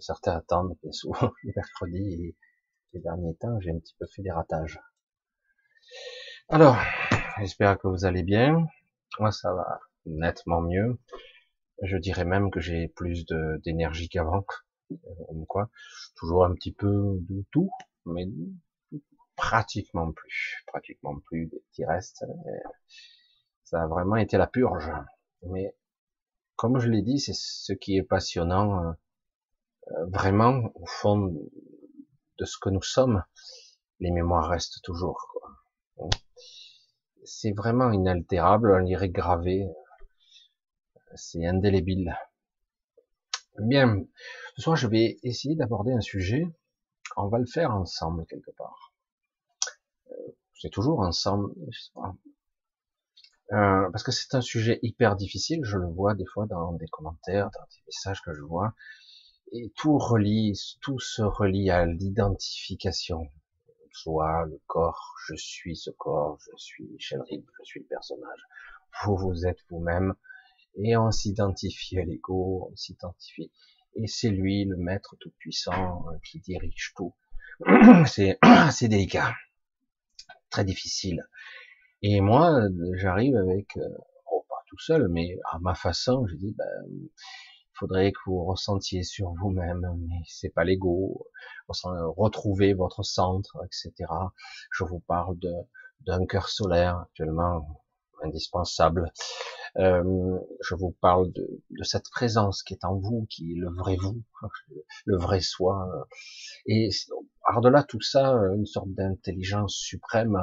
Certains attendent, mais souvent le mercredi et les derniers temps, j'ai un petit peu fait des ratages. Alors, j'espère que vous allez bien. Moi, ça va nettement mieux. Je dirais même que j'ai plus d'énergie qu'avant. Euh, quoi. Toujours un petit peu de tout, mais pratiquement plus, pratiquement plus des petits restes. Ça a vraiment été la purge. Mais comme je l'ai dit, c'est ce qui est passionnant, euh, euh, vraiment au fond de ce que nous sommes. Les mémoires restent toujours. C'est vraiment inaltérable, on dirait gravé. C'est indélébile. Bien, ce soir je vais essayer d'aborder un sujet. On va le faire ensemble quelque part c'est toujours ensemble, euh, parce que c'est un sujet hyper difficile, je le vois des fois dans des commentaires, dans des messages que je vois, et tout relie, tout se relie à l'identification, soit le corps, je suis ce corps, je suis Michel Rib, je suis le personnage, vous, vous êtes vous-même, et on s'identifie à l'ego, on s'identifie, et c'est lui le maître tout puissant euh, qui dirige tout. C'est assez délicat. Très difficile. Et moi, j'arrive avec, euh, oh, pas tout seul, mais à ma façon, je dis, ben, faudrait que vous ressentiez sur vous-même, mais c'est pas l'ego, retrouver votre centre, etc. Je vous parle d'un cœur solaire actuellement indispensable. Euh, je vous parle de, de, cette présence qui est en vous, qui est le vrai vous, le vrai soi. Et par-delà tout ça, une sorte d'intelligence suprême,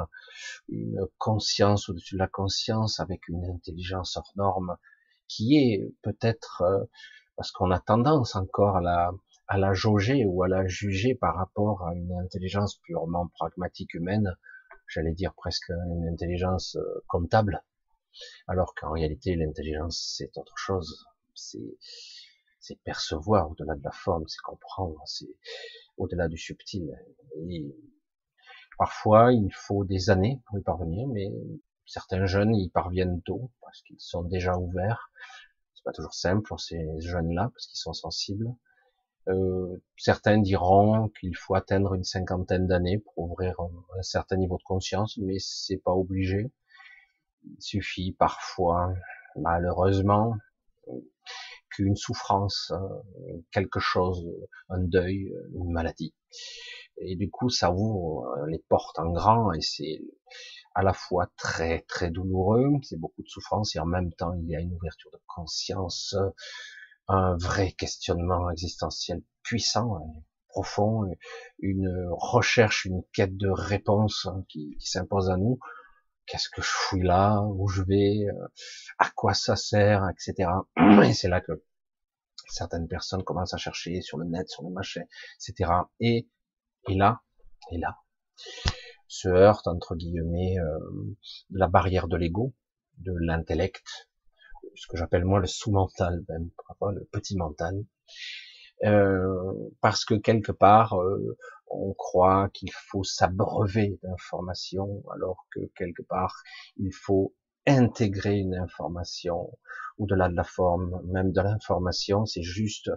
une conscience au-dessus de la conscience, avec une intelligence hors norme, qui est peut-être, euh, parce qu'on a tendance encore à la, à la jauger ou à la juger par rapport à une intelligence purement pragmatique humaine, j'allais dire presque une intelligence euh, comptable, alors qu'en réalité, l'intelligence, c'est autre chose. C'est, percevoir au-delà de la forme, c'est comprendre, c'est au-delà du subtil. Parfois, il faut des années pour y parvenir, mais certains jeunes y parviennent tôt parce qu'ils sont déjà ouverts. Pas toujours simple pour ces jeunes-là parce qu'ils sont sensibles. Euh, certains diront qu'il faut atteindre une cinquantaine d'années pour ouvrir un, un, certain niveau de conscience, mais c'est pas obligé. Il suffit parfois, malheureusement, qu'une souffrance, quelque chose, un deuil, une maladie. Et du coup, ça ouvre euh, les portes en grand et c'est à la fois très très douloureux, c'est beaucoup de souffrance et en même temps il y a une ouverture de conscience, un vrai questionnement existentiel puissant, et profond, une recherche, une quête de réponse qui, qui s'impose à nous qu'est-ce que je fouille là, où je vais, euh, à quoi ça sert, etc. Et c'est là que certaines personnes commencent à chercher sur le net, sur le machin, etc. Et, et là, et là, se heurte entre guillemets euh, la barrière de l'ego, de l'intellect, ce que j'appelle moi le sous-mental, même, le petit mental, euh, parce que quelque part, euh, on croit qu'il faut s'abreuver d'informations, alors que quelque part, il faut intégrer une information au-delà de la forme, même de l'information, c'est juste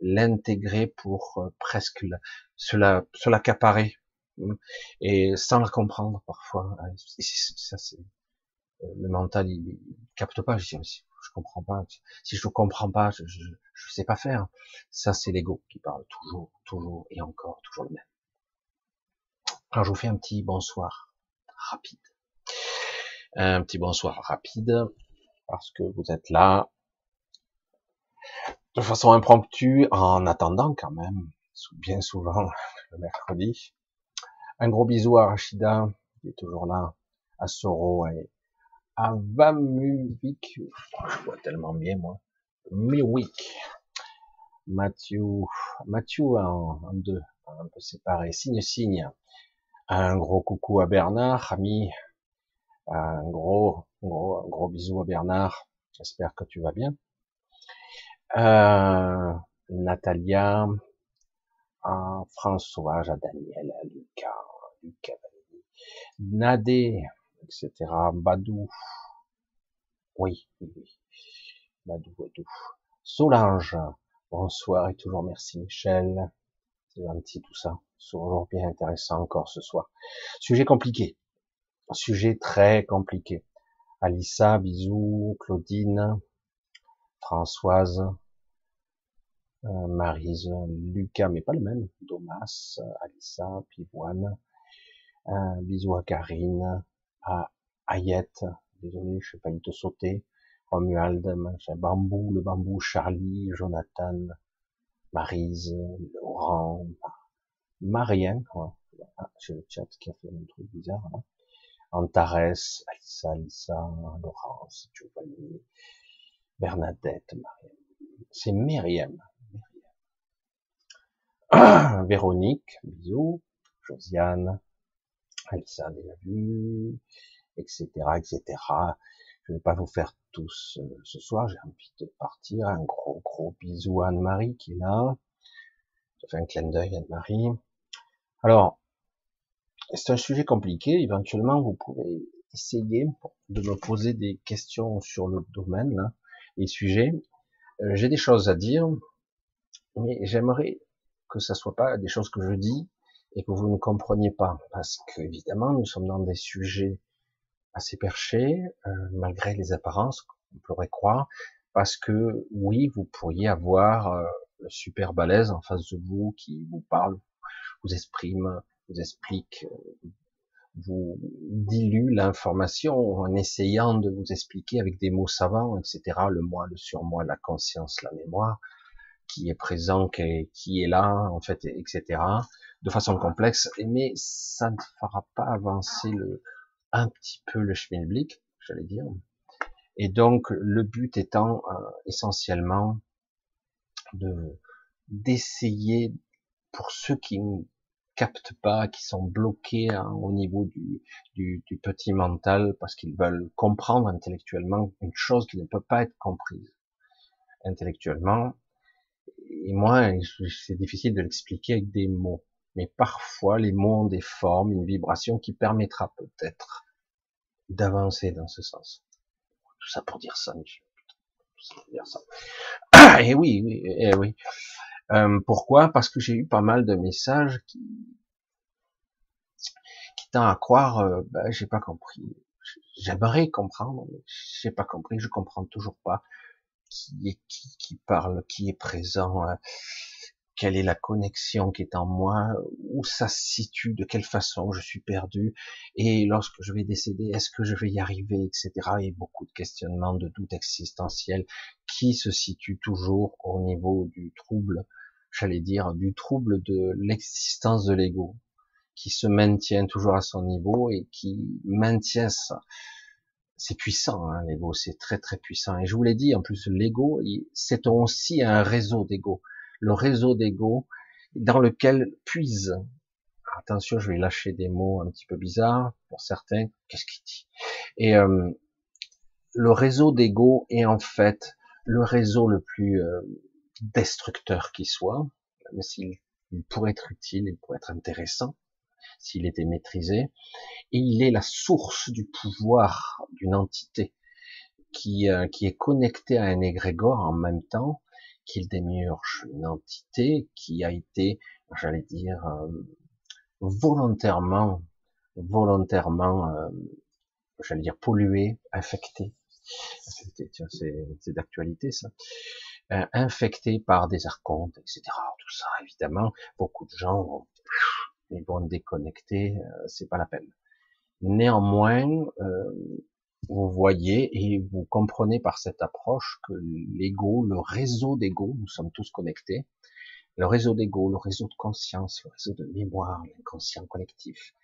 l'intégrer pour euh, presque la, se l'accaparer hmm, et sans la comprendre parfois. Ça, c'est euh, le mental, il, capte pas. Je, dis, je comprends pas. Si je ne comprends pas, je, je, je sais pas faire. Ça, c'est l'ego qui parle toujours, toujours et encore, toujours le même. Alors je vous fais un petit bonsoir rapide. Un petit bonsoir rapide parce que vous êtes là de façon impromptue en attendant quand même, bien souvent le mercredi. Un gros bisou à Rachida qui est toujours là, à Soro et à Vamuvik. Je vois tellement bien moi. Miwik. Mathieu, Mathieu en, deux, un peu séparé. Signe signe. Un gros coucou à Bernard, ami. Un gros, gros, gros bisou à Bernard. J'espère que tu vas bien. Euh, Natalia, à Sauvage, à Daniel, à Lucas, Lucas Nadé, etc. Badou. Oui, oui, oui. Badou, Badou. Solange. Bonsoir et toujours merci Michel. C'est gentil tout ça. Toujours bien intéressant encore ce soir. Sujet compliqué. Sujet très compliqué. Alissa, bisous. Claudine. Françoise. Euh, Marise, Lucas, mais pas le même. Domas, Alissa, Pivoine. Un bisou à Karine, à. Désolé, je sais pas, te sauter. Romuald, Bambou, le Bambou, Charlie, Jonathan, Marise, Laurent, Marien, ah, j'ai le chat qui a fait un truc bizarre. Antares, Alissa, Alissa, Laurence, Giovanni, Bernadette, Mariam. C'est Myriam. Véronique, bisous. Josiane, Alissa, déjà vu, etc., etc. Je vais pas vous faire tous euh, ce soir, j'ai envie de partir. Un gros, gros bisou à Anne-Marie qui est là. Je fais un clin d'œil Anne-Marie. Alors, c'est un sujet compliqué. Éventuellement, vous pouvez essayer de me poser des questions sur le domaine là, et sujet. Euh, j'ai des choses à dire, mais j'aimerais que ça soit pas des choses que je dis et que vous ne compreniez pas, parce que évidemment, nous sommes dans des sujets assez perché, euh, malgré les apparences, on pourrait croire, parce que oui, vous pourriez avoir euh, le super balèze en face de vous qui vous parle, vous exprime, vous explique, euh, vous dilue l'information en essayant de vous expliquer avec des mots savants, etc. Le moi, le surmoi, la conscience, la mémoire, qui est présent, qui est là, en fait, etc. De façon complexe, mais ça ne fera pas avancer le, un petit peu le schmilblick, j'allais dire. Et donc, le but étant euh, essentiellement de d'essayer, pour ceux qui ne captent pas, qui sont bloqués hein, au niveau du, du, du petit mental, parce qu'ils veulent comprendre intellectuellement une chose qui ne peut pas être comprise intellectuellement. Et moi, c'est difficile de l'expliquer avec des mots mais parfois les mots ont des formes, une vibration qui permettra peut-être d'avancer dans ce sens. Tout ça pour dire ça, Michel. Tout ça pour dire ça. Et oui, oui, et oui. Euh, pourquoi? Parce que j'ai eu pas mal de messages qui, qui tendent à croire, euh, ben, j'ai pas compris. J'aimerais comprendre, mais j'ai pas compris, je comprends toujours pas qui est qui qui parle, qui est présent. Hein quelle est la connexion qui est en moi, où ça se situe, de quelle façon je suis perdu, et lorsque je vais décéder, est-ce que je vais y arriver, etc. Et beaucoup de questionnements, de doutes existentiels qui se situent toujours au niveau du trouble, j'allais dire, du trouble de l'existence de l'ego, qui se maintient toujours à son niveau et qui maintient ça. C'est puissant, hein, l'ego, c'est très très puissant. Et je vous l'ai dit, en plus, l'ego, c'est aussi un réseau d'ego le réseau d'ego dans lequel puise. Attention, je vais lâcher des mots un petit peu bizarres pour certains. Qu'est-ce qu'il dit? Et euh, le réseau d'ego est en fait le réseau le plus euh, destructeur qui soit, même s'il il pourrait être utile, il pourrait être intéressant s'il était maîtrisé. Et il est la source du pouvoir d'une entité qui, euh, qui est connectée à un égrégore en même temps qu'il démiurge une entité qui a été, j'allais dire, euh, volontairement, volontairement, euh, j'allais dire polluée, infectée. C'est d'actualité ça. Euh, infectée par des archontes, etc. Tout ça, évidemment, beaucoup de gens vont, ils vont déconnecter, c'est pas la peine. Néanmoins, vous voyez et vous comprenez par cette approche que l'ego, le réseau d'ego, nous sommes tous connectés, le réseau d'ego, le réseau de conscience, le réseau de mémoire, l'inconscient collectif.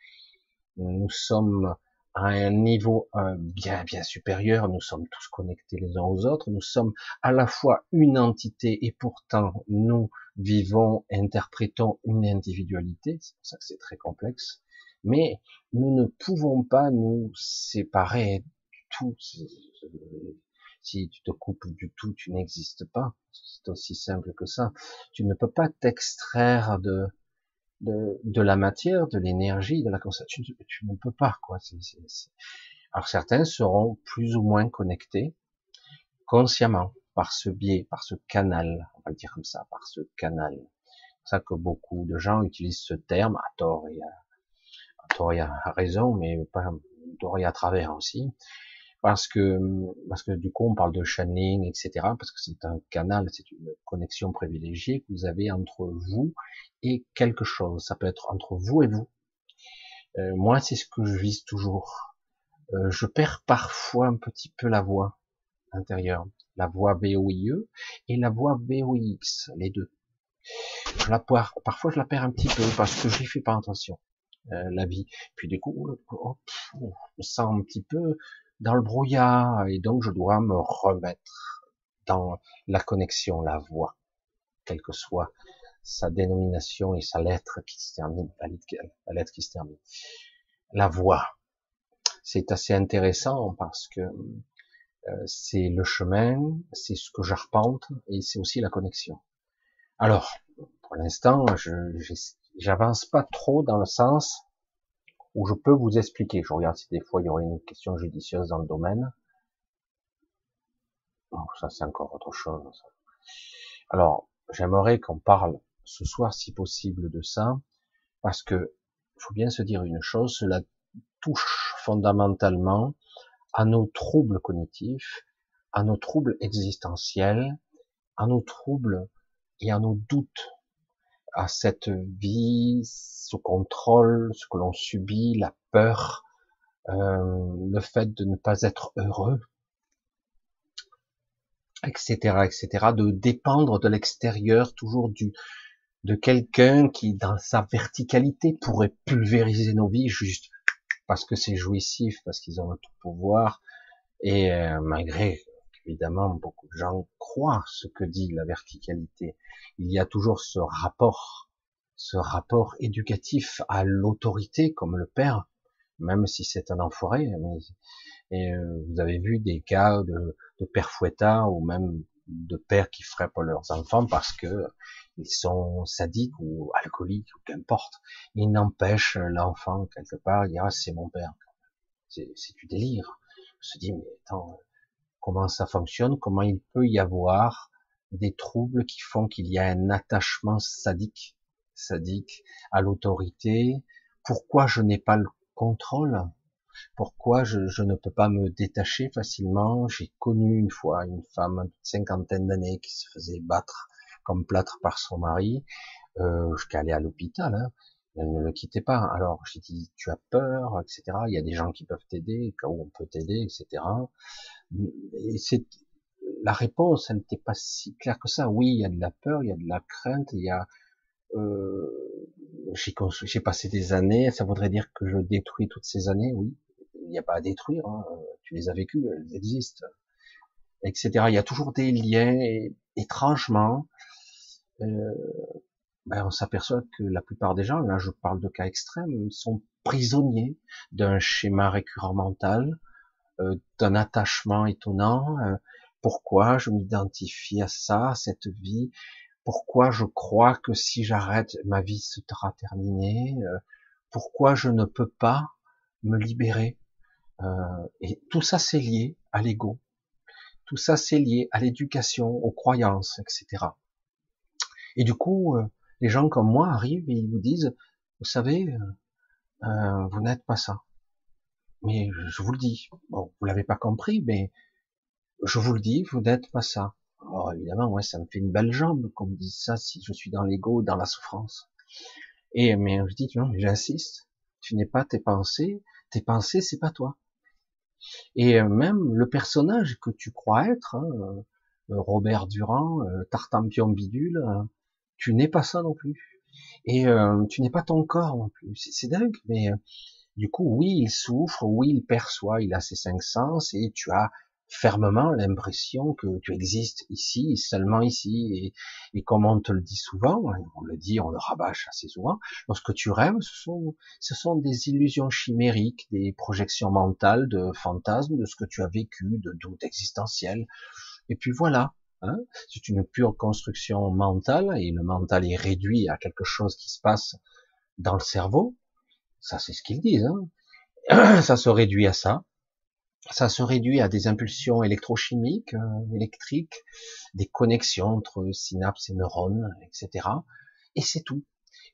Nous sommes à un niveau bien bien supérieur, nous sommes tous connectés les uns aux autres, nous sommes à la fois une entité et pourtant nous vivons, interprétons une individualité, c'est pour ça que c'est très complexe, mais nous ne pouvons pas nous séparer Si tu te coupes du tout, tu n'existes pas. C'est aussi simple que ça. Tu ne peux pas t'extraire de, de, de la matière, de l'énergie, de la conscience. Tu, ne peux pas, quoi. Alors certains seront plus ou moins connectés consciemment par ce biais, par ce canal, on va le dire comme ça, par ce canal. C'est pour ça que beaucoup de gens utilisent ce terme à tort et à, à tort et à raison, mais pas tort et à travers aussi parce que parce que du coup on parle de channeling, etc. Parce que c'est un canal, c'est une connexion privilégiée que vous avez entre vous et quelque chose. Ça peut être entre vous et vous. Euh, moi, c'est ce que je vise toujours. Euh, je perds parfois un petit peu la voix intérieure, la voix VOIE et la voix VOIX, les deux. Je la parfois je la perds un petit peu parce que je n'y fais pas attention. Euh, la vie. Puis du coup, oh, je me sens un petit peu dans le brouillard et donc je dois me remettre dans la connexion, la voix, quelle que soit sa dénomination et sa lettre qui se termine, la lettre qui se termine. La voix, c'est assez intéressant parce que euh, c'est le chemin, c'est ce que j'arpente et c'est aussi la connexion. Alors, pour l'instant, j'avance pas trop dans le sens où je peux vous expliquer. Je regarde si des fois il y aurait une question judicieuse dans le domaine. Oh, ça c'est encore autre chose. Alors, j'aimerais qu'on parle ce soir, si possible, de ça, parce que faut bien se dire une chose, cela touche fondamentalement à nos troubles cognitifs, à nos troubles existentiels, à nos troubles et à nos doutes à cette vie, ce contrôle, ce que l'on subit, la peur, euh, le fait de ne pas être heureux, etc., etc., de dépendre de l'extérieur, toujours du de quelqu'un qui, dans sa verticalité, pourrait pulvériser nos vies juste parce que c'est jouissif, parce qu'ils ont le tout pouvoir, et euh, malgré évidemment, beaucoup de gens croient ce que dit la verticalité. Il y a toujours ce rapport, ce rapport éducatif à l'autorité, comme le père, même si c'est un enfoiré. Mais, et euh, vous avez vu des cas de, de pères fouettards ou même de pères qui frappent leurs enfants parce que ils sont sadiques ou alcooliques ou qu'importe. Ils n'empêchent l'enfant quelque part, il dit ah c'est mon père. C'est du délire. Je se dis mais attends, comment ça fonctionne, comment il peut y avoir des troubles qui font qu'il y a un attachement sadique, sadique à l'autorité, pourquoi je n'ai pas le contrôle, pourquoi je, ne peux pas me détacher facilement? J'ai connu une fois une femme d'une cinquantaine d'années qui se faisait battre comme plâtre par son mari. Euh, suis allé à l'hôpital, hein. elle ne le quittait pas. Alors j'ai dit, tu as peur, etc. Il y a des gens qui peuvent t'aider, où on peut t'aider, etc et c'est la réponse, elle n'était pas si claire que ça. Oui, il y a de la peur, il y a de la crainte, il y a euh, j'ai passé des années, ça voudrait dire que je détruis toutes ces années, oui. Il n'y a pas à détruire, hein. tu les as vécues, elles existent, etc. Il y a toujours des liens, et étrangement, euh, ben on s'aperçoit que la plupart des gens, là je parle de cas extrêmes, sont prisonniers d'un schéma récurrent mental, d'un attachement étonnant. Euh, pourquoi je m'identifie à ça, à cette vie? Pourquoi je crois que si j'arrête, ma vie sera terminée? Euh, Pourquoi je ne peux pas me libérer? Et tout ça, c'est lié à l'ego. Tout ça, c'est lié à l'éducation, aux croyances, etc. Et du coup, les gens comme moi arrivent et ils vous disent, vous savez, vous n'êtes pas ça. Mais je vous le dis, bon, vous l'avez pas compris, mais je vous le dis, vous n'êtes pas ça. Alors évidemment, ouais, ça me fait une belle jambe qu'on me dise ça si je suis dans l'ego, dans la souffrance. Et mais je dis non, j'insiste, tu n'es pas tes pensées, tes pensées c'est pas toi. Et euh, même le personnage que tu crois être, hein, euh, Robert Durand, euh, Tartampion bidule, tu n'es pas ça non plus. Et tu n'es pas ton corps non plus. C'est dingue, mais du coup, oui, il souffre, oui, il perçoit, il a ses cinq sens, et tu as fermement l'impression que tu existes ici, seulement ici, et, comme on te le dit souvent, on le dit, on le rabâche assez souvent, lorsque tu rêves, ce sont, ce sont des illusions chimériques, des projections mentales, de fantasmes, de ce que tu as vécu, de doutes existentiels, et puis voilà, hein, c'est une pure construction mentale, et le mental est réduit à quelque chose qui se passe dans le cerveau. Ça, c'est ce qu'ils disent. Hein. ça se réduit à ça. Ça se réduit à des impulsions électrochimiques, euh, électriques, des connexions entre synapses et neurones, etc. Et c'est tout.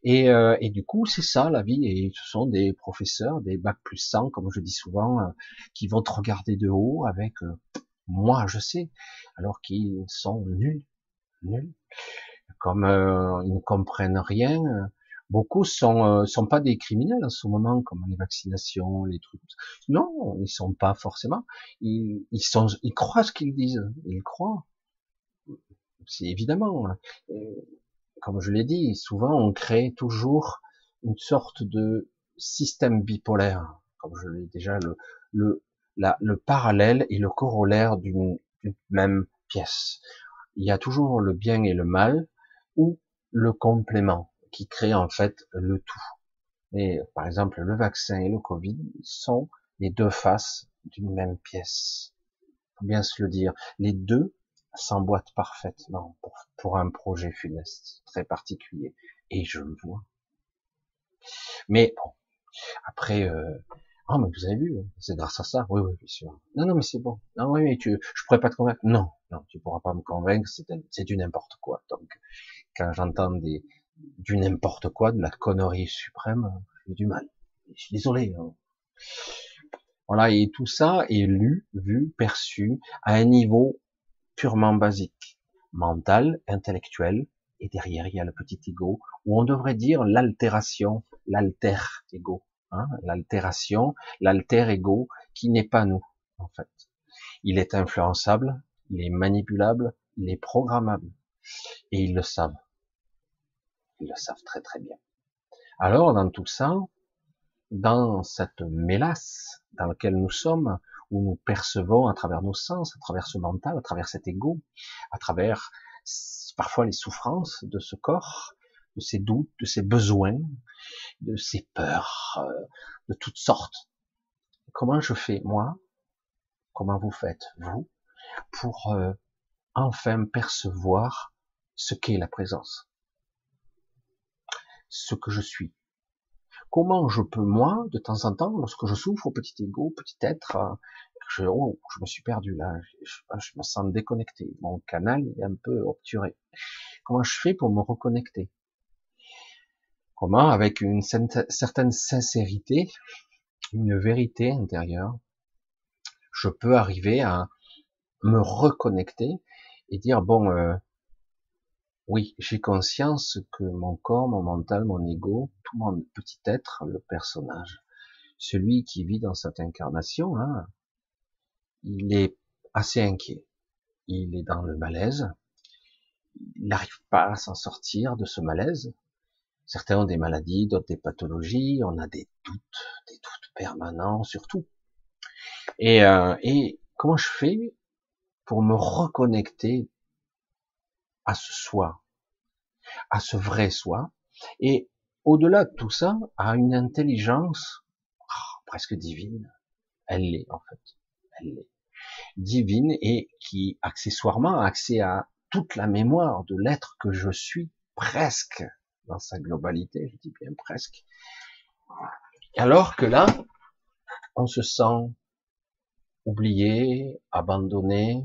Et, euh, et, du coup, c'est ça la vie. Et ce sont des professeurs, des bac plus 100, comme je dis souvent, euh, qui vont te regarder de haut avec moi, je sais, alors qu'ils sont nuls, nuls. Comme ils ne comprennent rien, Beaucoup sont euh, sont pas des criminels en ce moment, comme les vaccinations, les trucs. Non, ils sont pas forcément. Ils, ils sont, ils croient ce qu'ils disent. Ils croient. C'est évidemment. Hein. Comme je l'ai dit, souvent on crée toujours une sorte de système bipolaire, comme je l'ai déjà le le la, le parallèle et le corollaire d'une même pièce. Il y a toujours le bien et le mal ou le complément qui crée en fait le tout. Et par exemple, le vaccin et le Covid sont les deux faces d'une même pièce. Faut bien se le dire. Les deux s'emboîtent parfaitement pour, pour un projet funeste très particulier. Et je le vois. Mais bon, après, euh, oh mais vous avez vu, c'est grâce à ça. Oui, oui, bien sûr. Non, non, mais c'est bon. Non, oui, mais tu, je pourrais pas te convaincre. Non, non, tu pourras pas me convaincre. C'est du n'importe quoi. Donc, quand j'entends des, du n'importe quoi, de la connerie suprême, j'ai du mal. Je suis désolé. Hein. Voilà, et tout ça est lu, vu, perçu à un niveau purement basique, mental, intellectuel, et derrière il y a le petit ego, où on devrait dire l'altération, l'alter ego, hein, l'altération, l'alter ego, qui n'est pas nous, en fait. Il est influençable, il est manipulable, il est programmable, et ils le savent. Ils le savent très très bien. Alors, dans tout ça, dans cette mélasse dans laquelle nous sommes, où nous percevons à travers nos sens, à travers ce mental, à travers cet ego, à travers parfois les souffrances de ce corps, de ses doutes, de ses besoins, de ses peurs, euh, de toutes sortes. Comment je fais moi? Comment vous faites vous pour euh, enfin percevoir ce qu'est la présence? Ce que je suis. Comment je peux, moi, de temps en temps, lorsque je souffre, petit ego, petit être, euh, je, oh, je me suis perdu là, je, me sens déconnecté, mon canal est un peu obturé. Comment je fais pour me reconnecter? Comment, avec une certaine sincérité, une vérité intérieure, je peux arriver à me reconnecter et dire bon, euh, oui, j'ai conscience que mon corps, mon mental, mon ego, tout mon petit être, le personnage, celui qui vit dans cette incarnation, hein, il est assez inquiet. Il est dans le malaise. Il n'arrive pas à s'en sortir de ce malaise. Certains ont des maladies, d'autres des pathologies. On a des doutes, des doutes permanents surtout. Et, euh, et comment je fais pour me reconnecter à ce soi, à ce vrai soi, et au-delà de tout ça, à une intelligence oh, presque divine. Elle l'est en fait, elle l'est divine et qui accessoirement a accès à toute la mémoire de l'être que je suis presque dans sa globalité, je dis bien presque. Alors que là, on se sent oublié, abandonné,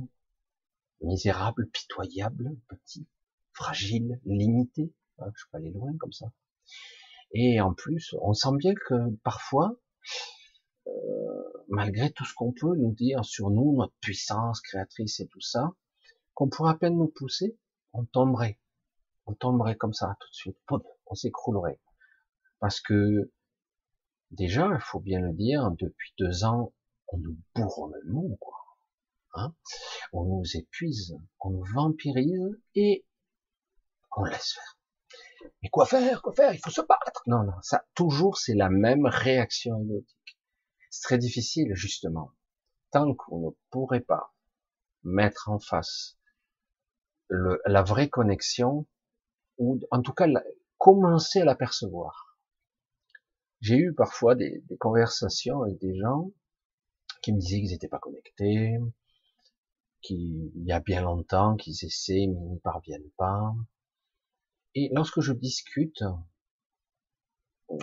misérable, pitoyable, petit, fragile, limité. Hein, je peux aller loin comme ça. Et en plus, on sent bien que parfois, euh, malgré tout ce qu'on peut nous dire sur nous, notre puissance créatrice et tout ça, qu'on pourrait à peine nous pousser, on tomberait. On tomberait comme ça tout de suite. On s'écroulerait. Parce que déjà, il faut bien le dire, depuis deux ans, on nous bourre le mot, quoi. Hein on nous épuise, on nous vampirise et on laisse faire. Mais quoi faire Quoi faire? Il faut se battre. Non, non, ça, toujours, c'est la même réaction égotique. C'est très difficile, justement. Tant qu'on ne pourrait pas mettre en face le, la vraie connexion, ou en tout cas commencer à l'apercevoir. J'ai eu parfois des, des, conversations avec des gens qui me disaient qu'ils n'étaient pas connectés, qu'il y a bien longtemps qu'ils essaient mais ils n'y parviennent pas. Et lorsque je discute,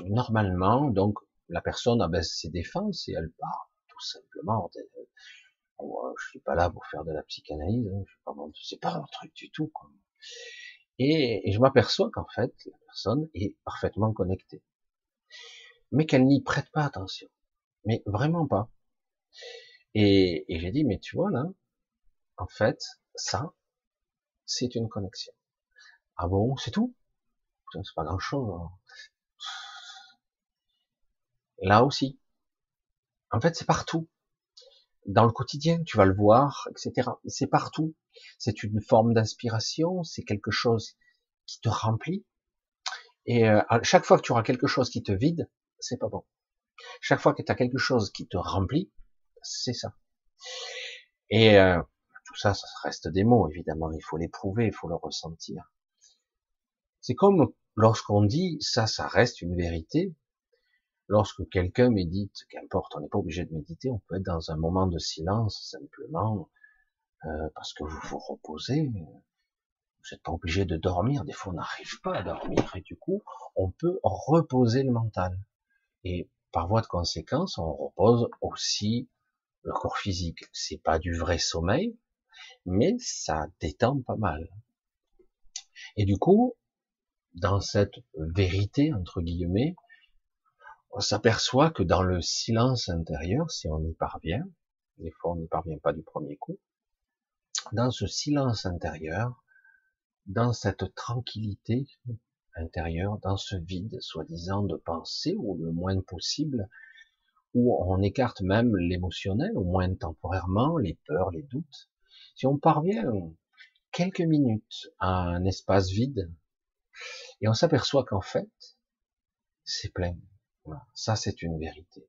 normalement, donc, la personne abaisse ses défenses et elle part, tout simplement. Je suis pas là pour faire de la psychanalyse, hein, c'est pas un truc du tout. Et, je m'aperçois qu'en fait, la personne est parfaitement connectée, mais qu'elle n'y prête pas attention, mais vraiment pas. Et j'ai dit, mais tu vois là, en fait, ça, c'est une connexion. Ah bon, c'est tout? C'est pas grand-chose. Hein. Là aussi. En fait, c'est partout. Dans le quotidien, tu vas le voir, etc. C'est partout. C'est une forme d'inspiration, c'est quelque chose qui te remplit. Et euh, chaque fois que tu auras quelque chose qui te vide, c'est pas bon. Chaque fois que tu as quelque chose qui te remplit, c'est ça. Et euh, tout ça, ça reste des mots, évidemment. Il faut les prouver, il faut le ressentir. C'est comme lorsqu'on dit ça, ça reste une vérité. Lorsque quelqu'un médite, qu'importe, on n'est pas obligé de méditer, on peut être dans un moment de silence simplement euh, parce que vous vous reposez. Vous n'êtes pas obligé de dormir. Des fois, on n'arrive pas à dormir et du coup, on peut reposer le mental. Et par voie de conséquence, on repose aussi le corps physique. C'est pas du vrai sommeil, mais ça détend pas mal. Et du coup, dans cette vérité, entre guillemets, on s'aperçoit que dans le silence intérieur, si on y parvient, des fois on n'y parvient pas du premier coup, dans ce silence intérieur, dans cette tranquillité intérieure, dans ce vide, soi-disant, de pensée, ou le moins possible, où on écarte même l'émotionnel, au moins temporairement, les peurs, les doutes. Si on parvient quelques minutes à un espace vide, et on s'aperçoit qu'en fait, c'est plein. Ça, c'est une vérité.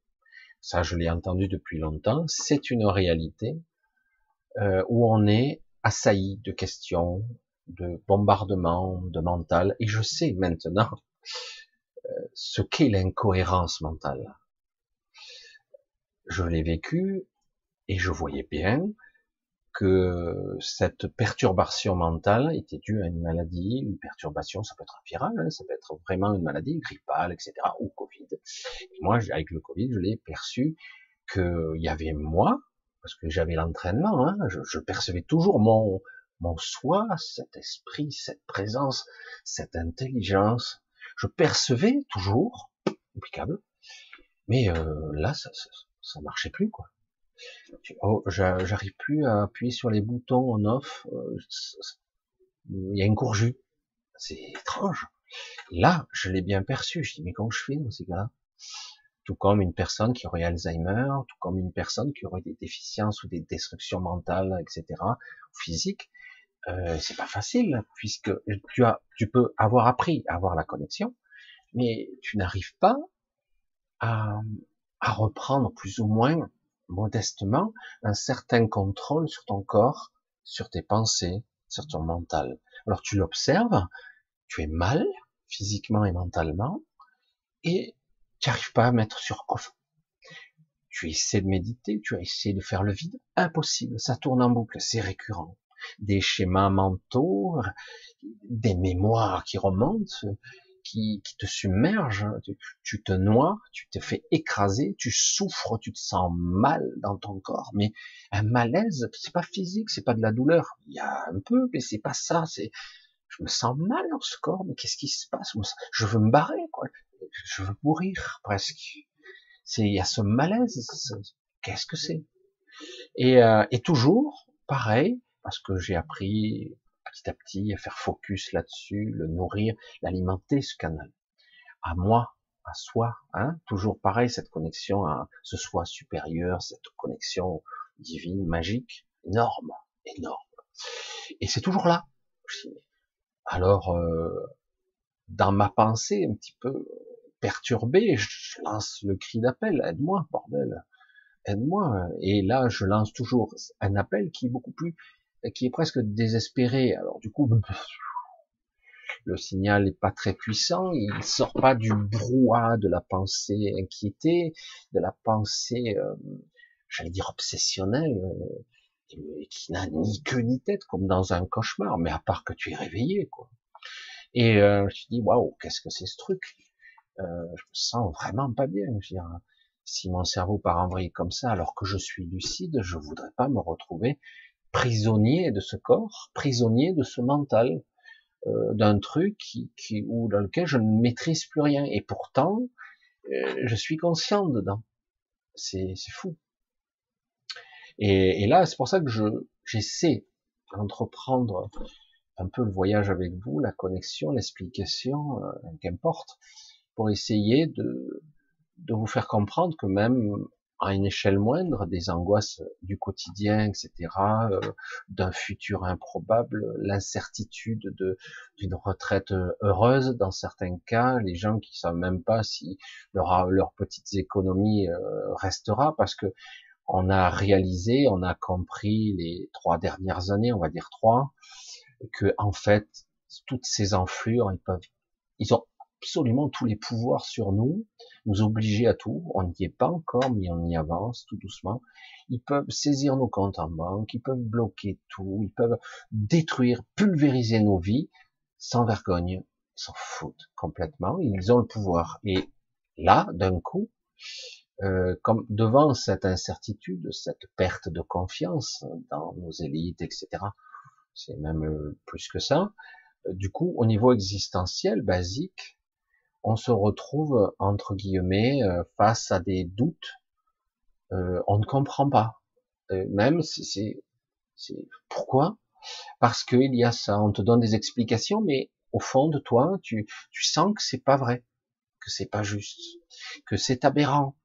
Ça, je l'ai entendu depuis longtemps. C'est une réalité euh, où on est assailli de questions, de bombardements, de mental. Et je sais maintenant euh, ce qu'est l'incohérence mentale je l'ai vécu et je voyais bien que cette perturbation mentale était due à une maladie, une perturbation, ça peut être virale, hein, ça peut être vraiment une maladie grippale, etc., ou Covid. Et moi, avec le Covid, je l'ai perçu qu'il y avait moi, parce que j'avais l'entraînement, hein, je, je, percevais toujours mon, mon soi, cet esprit, cette présence, cette intelligence, je percevais toujours, impeccable, mais euh, là, ça, ça, ça marchait plus quoi. Oh, j'arrive plus à appuyer sur les boutons en off. Euh, il y a une courjue. C'est étrange. Là, je l'ai bien perçu. Je dis mais comment je fais dans ces cas-là? Tout comme une personne qui aurait Alzheimer, tout comme une personne qui aurait des déficiences ou des destructions mentales, etc. physiques. Euh, c'est pas facile puisque tu as, tu peux avoir appris à avoir la connexion, mais tu n'arrives pas à, à reprendre plus ou moins modestement un certain contrôle sur ton corps, sur tes pensées, sur ton mental. Alors tu l'observes, tu es mal physiquement et mentalement, et tu n'arrives pas à mettre sur off. Tu essaies de méditer, tu as essayé de faire le vide, impossible, ça tourne en boucle, c'est récurrent. Des schémas mentaux, des mémoires qui remontent, qui, qui te submerge, tu, tu, te noies, tu te fais écraser, tu souffres, tu te sens mal dans ton corps, mais un malaise, c'est pas physique, c'est pas de la douleur, il y a un peu, mais c'est pas ça, c'est, je me sens mal dans ce corps, mais qu'est-ce qui se passe? Je veux me barrer, quoi, je veux mourir presque. C'est, il y a ce malaise, qu'est-ce que c'est? Et, euh, et toujours, pareil, parce que j'ai appris petit à petit, faire focus là-dessus, le nourrir, l'alimenter, ce canal. À moi, à soi, hein, toujours pareil, cette connexion à ce soi supérieur, cette connexion divine, magique, énorme, énorme. Et c'est toujours là. Alors, euh, dans ma pensée un petit peu perturbée, je lance le cri d'appel, aide-moi, bordel, aide-moi. Et là, je lance toujours un appel qui est beaucoup plus qui est presque désespéré. Alors du coup, le signal n'est pas très puissant, il sort pas du brouhaha de la pensée inquiétée, de la pensée, euh, j'allais dire obsessionnelle, euh, qui n'a ni queue ni tête, comme dans un cauchemar, mais à part que tu es réveillé, quoi. Et euh, je me dis, waouh, qu'est-ce que c'est ce truc? Je me sens vraiment pas bien. Je veux dire, si mon cerveau part en vrille comme ça, alors que je suis lucide, je voudrais pas me retrouver prisonnier de ce corps, prisonnier de ce mental, euh, d'un truc qui, ou dans lequel je ne maîtrise plus rien. Et pourtant, euh, je suis conscient dedans. C'est fou. Et, et là, c'est pour ça que je j'essaie d'entreprendre un peu le voyage avec vous, la connexion, l'explication, euh, qu'importe, pour essayer de, de vous faire comprendre que même à une échelle moindre, des angoisses du quotidien, etc., euh, d'un futur improbable, l'incertitude de d'une retraite heureuse dans certains cas, les gens qui savent même pas si leur leur petites économies euh, restera parce que on a réalisé, on a compris les trois dernières années, on va dire trois, que en fait toutes ces enflures, ils peuvent, ils ont absolument tous les pouvoirs sur nous, nous obliger à tout. On n'y est pas encore, mais on y avance tout doucement. Ils peuvent saisir nos comptes en banque, ils peuvent bloquer tout, ils peuvent détruire, pulvériser nos vies sans vergogne. Ils s'en foutent complètement. Ils ont le pouvoir. Et là, d'un coup, euh, comme devant cette incertitude, cette perte de confiance dans nos élites, etc. C'est même euh, plus que ça. Euh, du coup, au niveau existentiel, basique, on se retrouve entre guillemets euh, face à des doutes. Euh, on ne comprend pas. Même c'est pourquoi? Parce qu'il y a ça. On te donne des explications, mais au fond de toi, tu, tu sens que c'est pas vrai, que c'est pas juste, que c'est aberrant,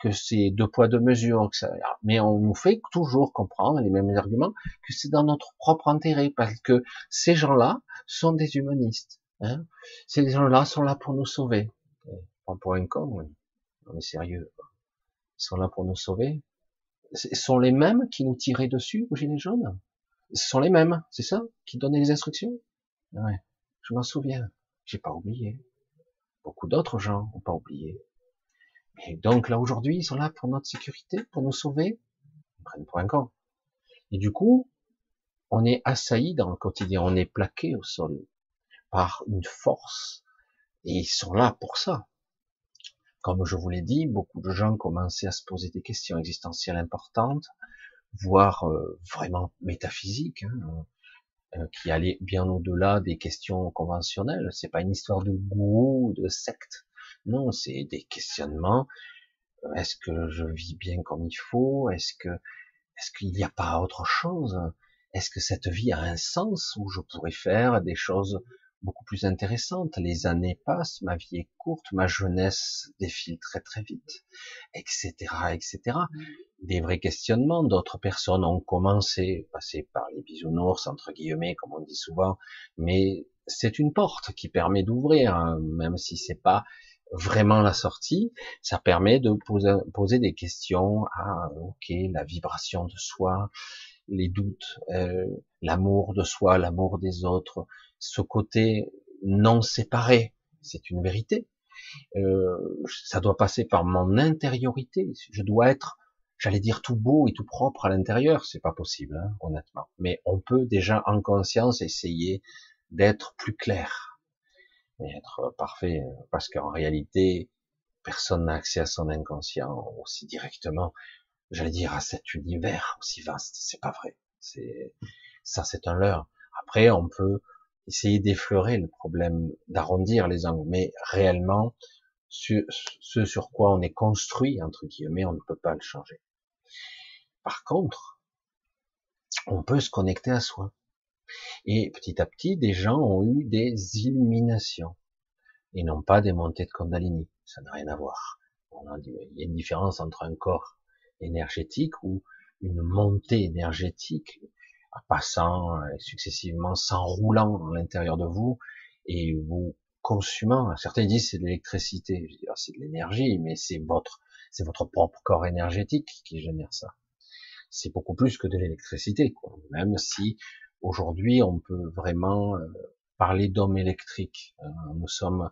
que c'est deux poids deux mesures. Que ça... Mais on nous fait toujours comprendre les mêmes arguments que c'est dans notre propre intérêt, parce que ces gens-là sont des humanistes Hein Ces gens-là sont là pour nous sauver. Pas pour un con, oui. Mais sérieux. Ils sont là pour nous sauver. Ce sont les mêmes qui nous tiraient dessus aux gilets jaunes. Ce sont les mêmes, c'est ça, qui donnaient les instructions? Ouais, je m'en souviens. J'ai pas oublié. Beaucoup d'autres gens n'ont pas oublié. Et donc là aujourd'hui, ils sont là pour notre sécurité, pour nous sauver? Ils prennent pour un con. Et du coup, on est assailli dans le quotidien, on est plaqué au sol par une force, et ils sont là pour ça. Comme je vous l'ai dit, beaucoup de gens commençaient à se poser des questions existentielles importantes, voire euh, vraiment métaphysiques, hein, euh, qui allaient bien au-delà des questions conventionnelles. C'est pas une histoire de goût, de secte. Non, c'est des questionnements. Euh, est-ce que je vis bien comme il faut? Est-ce que est-ce qu'il n'y a pas autre chose? Est-ce que cette vie a un sens où je pourrais faire des choses beaucoup plus intéressante. Les années passent, ma vie est courte, ma jeunesse défile très très vite, etc., etc. Mm. Des vrais questionnements. D'autres personnes ont commencé, passé par les bisounours entre guillemets, comme on dit souvent, mais c'est une porte qui permet d'ouvrir, hein, même si c'est pas vraiment la sortie, ça permet de poser, poser des questions à, ok, la vibration de soi, les doutes, euh, l'amour de soi, l'amour des autres, ce côté non séparé, c'est une vérité. Euh, ça doit passer par mon intériorité. Je dois être, j'allais dire tout beau et tout propre à l'intérieur. C'est pas possible, hein, honnêtement. Mais on peut déjà en conscience essayer d'être plus clair, et être parfait, parce qu'en réalité, personne n'a accès à son inconscient aussi directement. J'allais dire à cet univers aussi vaste. C'est pas vrai. C'est ça, c'est un leurre. Après, on peut essayer d'effleurer le problème, d'arrondir les angles, mais réellement, ce, sur quoi on est construit, entre guillemets, on ne peut pas le changer. Par contre, on peut se connecter à soi. Et petit à petit, des gens ont eu des illuminations, et non pas des montées de Kundalini. Ça n'a rien à voir. il y a une différence entre un corps énergétique ou une montée énergétique, passant euh, successivement, s'enroulant à l'intérieur de vous et vous consumant. Certains disent c'est de l'électricité, c'est de l'énergie, mais c'est votre c'est votre propre corps énergétique qui génère ça. C'est beaucoup plus que de l'électricité, même si aujourd'hui on peut vraiment euh, parler d'homme électrique. Hein. Nous sommes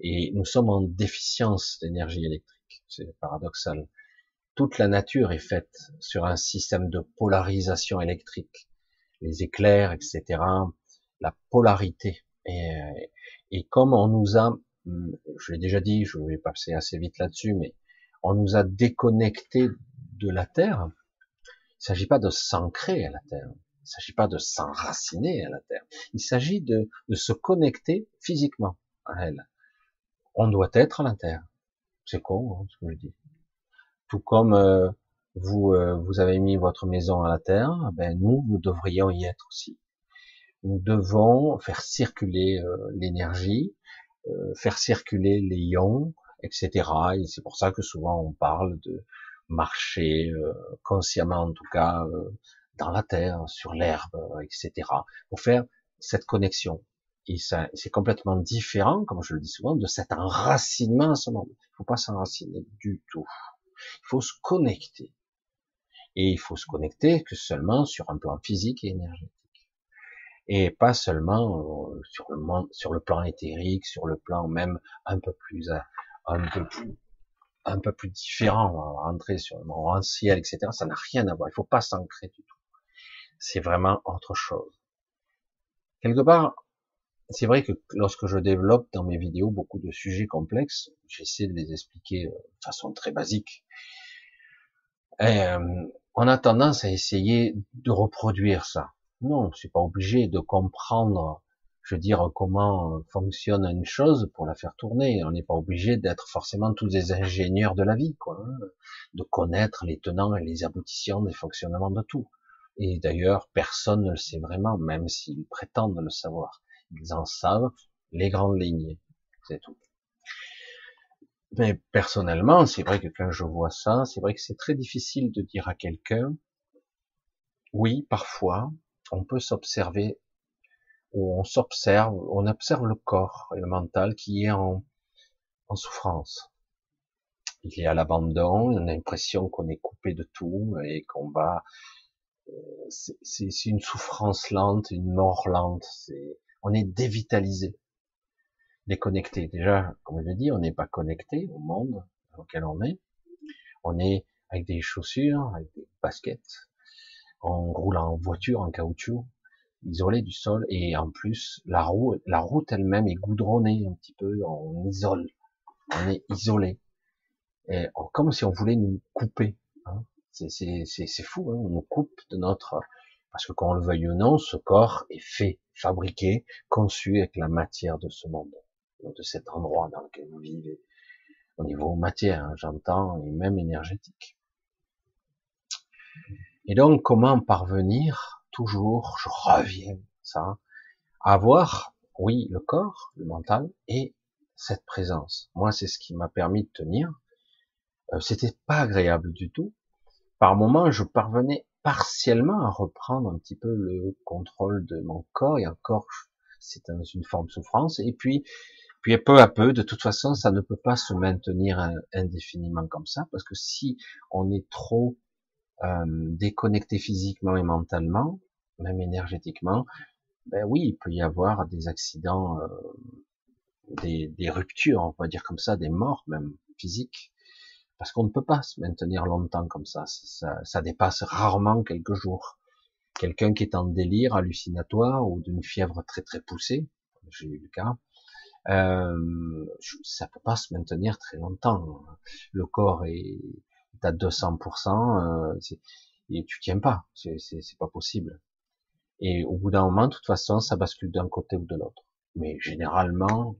et nous sommes en déficience d'énergie électrique. C'est paradoxal. Toute la nature est faite sur un système de polarisation électrique les éclairs, etc., la polarité. Et, et comme on nous a hum, je l'ai déjà dit, je vais passer assez vite là-dessus, mais on nous a déconnectés de la Terre. Il ne s'agit pas de s'ancrer à la Terre. Il ne s'agit pas de s'enraciner à la Terre. Il s'agit de, se connecter physiquement à elle. On doit être à la Terre. C'est con, hein, ce que je dis. Tout comme euh, vous, euh, vous avez mis votre maison à la Terre, ben nous, nous devrions y être aussi. Nous devons faire circuler euh, l'énergie, faire circuler les ions, etc. Et c'est pour ça que souvent on parle de marcher euh, consciemment en tout cas euh, dans la terre, sur l'herbe, euh, etc. pour faire cette connexion. Et ça, c'est complètement différent, comme je le dis souvent, de cet enracinement à ce monde. Il faut pas s'enraciner du tout. Il faut se connecter. Et il faut se connecter que seulement sur un plan physique et énergétique. Et pas seulement sur le, sur le plan éthérique, sur le plan même un peu plus, un peu plus un peu plus différent, on rentrer sur le monde ciel, etc. Ça n'a rien à voir. Il faut pas s'ancrer du tout. C'est vraiment autre chose. Quelque part, c'est vrai que lorsque je développe dans mes vidéos beaucoup de sujets complexes, j'essaie de les expliquer euh, de façon très basique. Euh, on a tendance à essayer de reproduire ça. Non, c'est pas obligé de comprendre je veux dire, comment fonctionne une chose pour la faire tourner. On n'est pas obligé d'être forcément tous des ingénieurs de la vie, quoi, hein, de connaître les tenants et les aboutissants des fonctionnements de tout. Et d'ailleurs, personne ne le sait vraiment, même s'ils prétendent le savoir. Ils en savent les grandes lignes, c'est tout. Mais personnellement, c'est vrai que quand je vois ça, c'est vrai que c'est très difficile de dire à quelqu'un, oui, parfois, on peut s'observer où on s'observe, on observe le corps et le mental qui est en, souffrance. Il est à l'abandon, on a l'impression qu'on est coupé de tout et qu'on va. Euh, c'est une souffrance lente, une mort lente. On est dévitalisé, déconnecté. Déjà, comme je l'ai dit, on n'est pas connecté au monde dans lequel on est. On est avec des chaussures, avec des baskets. On roule en voiture en caoutchouc isolé du sol et en plus la roue, la route elle-même est goudronnée un petit peu, on isole, on est isolé, et comme si on voulait nous couper. Hein. C'est fou, hein. on nous coupe de notre, parce que qu'on le veuille ou non, ce corps est fait, fabriqué, conçu avec la matière de ce monde, de cet endroit dans lequel vous vivez, au niveau matière, hein, j'entends, et même énergétique. Et donc, comment parvenir toujours, je reviens, ça, avoir, oui, le corps, le mental, et cette présence. Moi, c'est ce qui m'a permis de tenir. Euh, C'était pas agréable du tout. Par moments, je parvenais partiellement à reprendre un petit peu le contrôle de mon corps, et encore, c'est dans une forme de souffrance. Et puis, puis peu à peu, de toute façon, ça ne peut pas se maintenir indéfiniment comme ça, parce que si on est trop euh, déconnecté physiquement et mentalement, même énergétiquement, ben oui, il peut y avoir des accidents, euh, des, ruptures, on va dire comme ça, des morts même physiques, parce qu'on ne peut pas se maintenir longtemps comme ça. Ça, ça dépasse rarement quelques jours. Quelqu'un qui est en délire hallucinatoire ou d'une fièvre très très poussée, j'ai eu le cas, euh, ça peut pas se maintenir très longtemps. Le corps est, à 200%, euh, et tu tiens pas, c'est pas possible. Et au bout d'un moment, de toute façon, ça bascule d'un côté ou de l'autre. Mais généralement,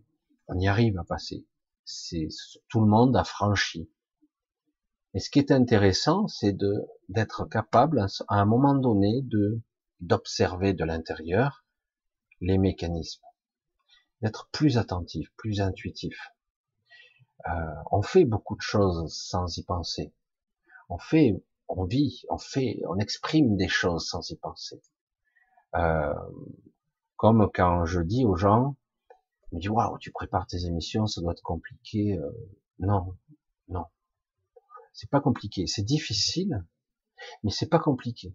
on y arrive à passer. C'est tout le monde a franchi. Et ce qui est intéressant, c'est de d'être capable à un moment donné de d'observer de l'intérieur les mécanismes, d'être plus attentif, plus intuitif. Euh, on fait beaucoup de choses sans y penser. On fait, on vit, on fait, on exprime des choses sans y penser. Euh, comme quand je dis aux gens, me dis waouh, tu prépares tes émissions, ça doit être compliqué. Euh, non, non, c'est pas compliqué, c'est difficile, mais c'est pas compliqué.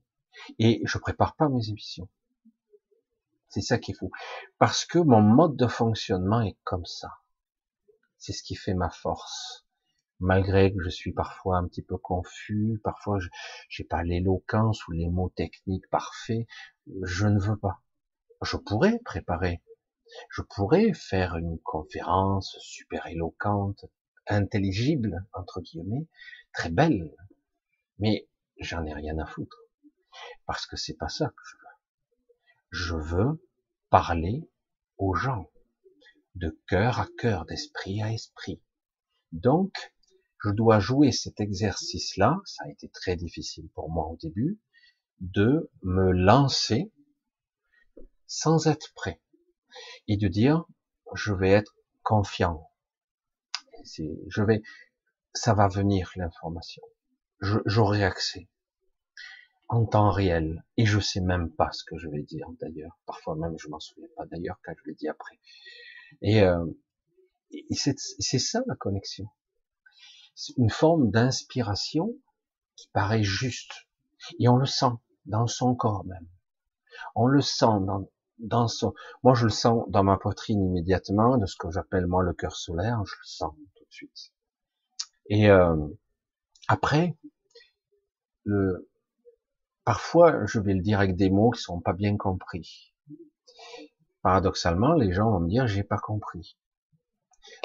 Et je prépare pas mes émissions. C'est ça qui est fou, parce que mon mode de fonctionnement est comme ça. C'est ce qui fait ma force malgré que je suis parfois un petit peu confus, parfois je n'ai pas l'éloquence ou les mots techniques parfaits, je ne veux pas. Je pourrais préparer Je pourrais faire une conférence super éloquente, intelligible, entre guillemets, très belle, mais j'en ai rien à foutre. Parce que c'est pas ça que je veux. Je veux parler aux gens, de cœur à cœur, d'esprit à esprit. Donc, je dois jouer cet exercice-là, ça a été très difficile pour moi au début, de me lancer sans être prêt et de dire je vais être confiant. Je vais, ça va venir l'information. J'aurai accès en temps réel et je sais même pas ce que je vais dire d'ailleurs. Parfois même je m'en souviens pas d'ailleurs quand je l'ai dit après. Et, euh, c'est ça la connexion. C'est une forme d'inspiration qui paraît juste et on le sent dans son corps même. On le sent dans, dans son, moi je le sens dans ma poitrine immédiatement, de ce que j'appelle moi le cœur solaire, je le sens tout de suite. Et euh, après, le, parfois je vais le dire avec des mots qui sont pas bien compris. Paradoxalement, les gens vont me dire j'ai pas compris.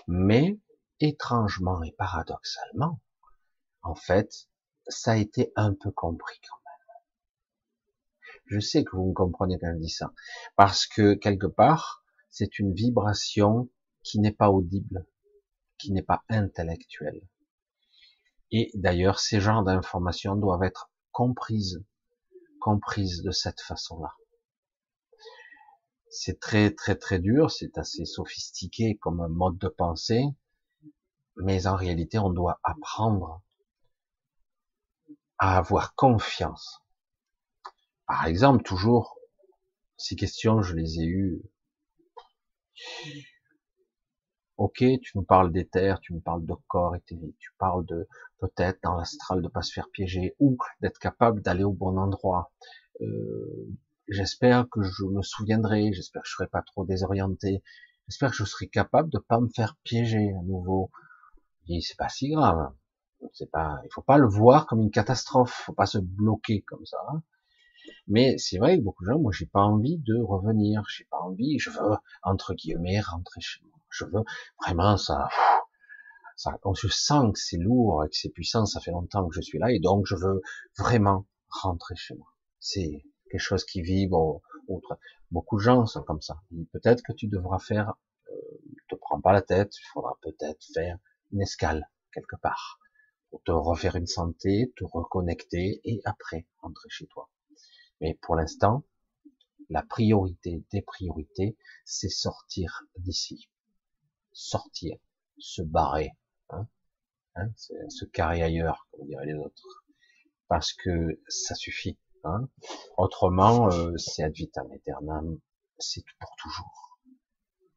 Mais étrangement et paradoxalement, en fait, ça a été un peu compris quand je sais que vous me comprenez quand je dis ça. Parce que quelque part, c'est une vibration qui n'est pas audible, qui n'est pas intellectuelle. Et d'ailleurs, ces genres d'informations doivent être comprises, comprises de cette façon-là. C'est très très très dur, c'est assez sophistiqué comme mode de pensée, mais en réalité, on doit apprendre à avoir confiance par exemple, toujours, ces questions, je les ai eues. Ok, tu nous parles d'éther, tu nous parles de corps éthérique, tu parles de peut-être dans l'astral de pas se faire piéger ou d'être capable d'aller au bon endroit. Euh, j'espère que je me souviendrai, j'espère que je serai pas trop désorienté, j'espère que je serai capable de pas me faire piéger à nouveau. Et c'est pas si grave. C'est pas, il faut pas le voir comme une catastrophe, faut pas se bloquer comme ça. Mais c'est vrai que beaucoup de gens, moi, j'ai pas envie de revenir, j'ai pas envie, je veux, entre guillemets, rentrer chez moi. Je veux vraiment ça, ça, on se sent que c'est lourd, que c'est puissant, ça fait longtemps que je suis là, et donc je veux vraiment rentrer chez moi. C'est quelque chose qui vibre autre. Beaucoup de gens sont comme ça. Peut-être que tu devras faire, euh, te prends pas la tête, il faudra peut-être faire une escale quelque part pour te refaire une santé, te reconnecter et après rentrer chez toi. Mais pour l'instant, la priorité des priorités, c'est sortir d'ici. Sortir, se barrer, hein, hein, se carrer ailleurs, comme diraient les autres. Parce que ça suffit. Hein. Autrement, euh, c'est ad vitam aeternam, c'est pour toujours.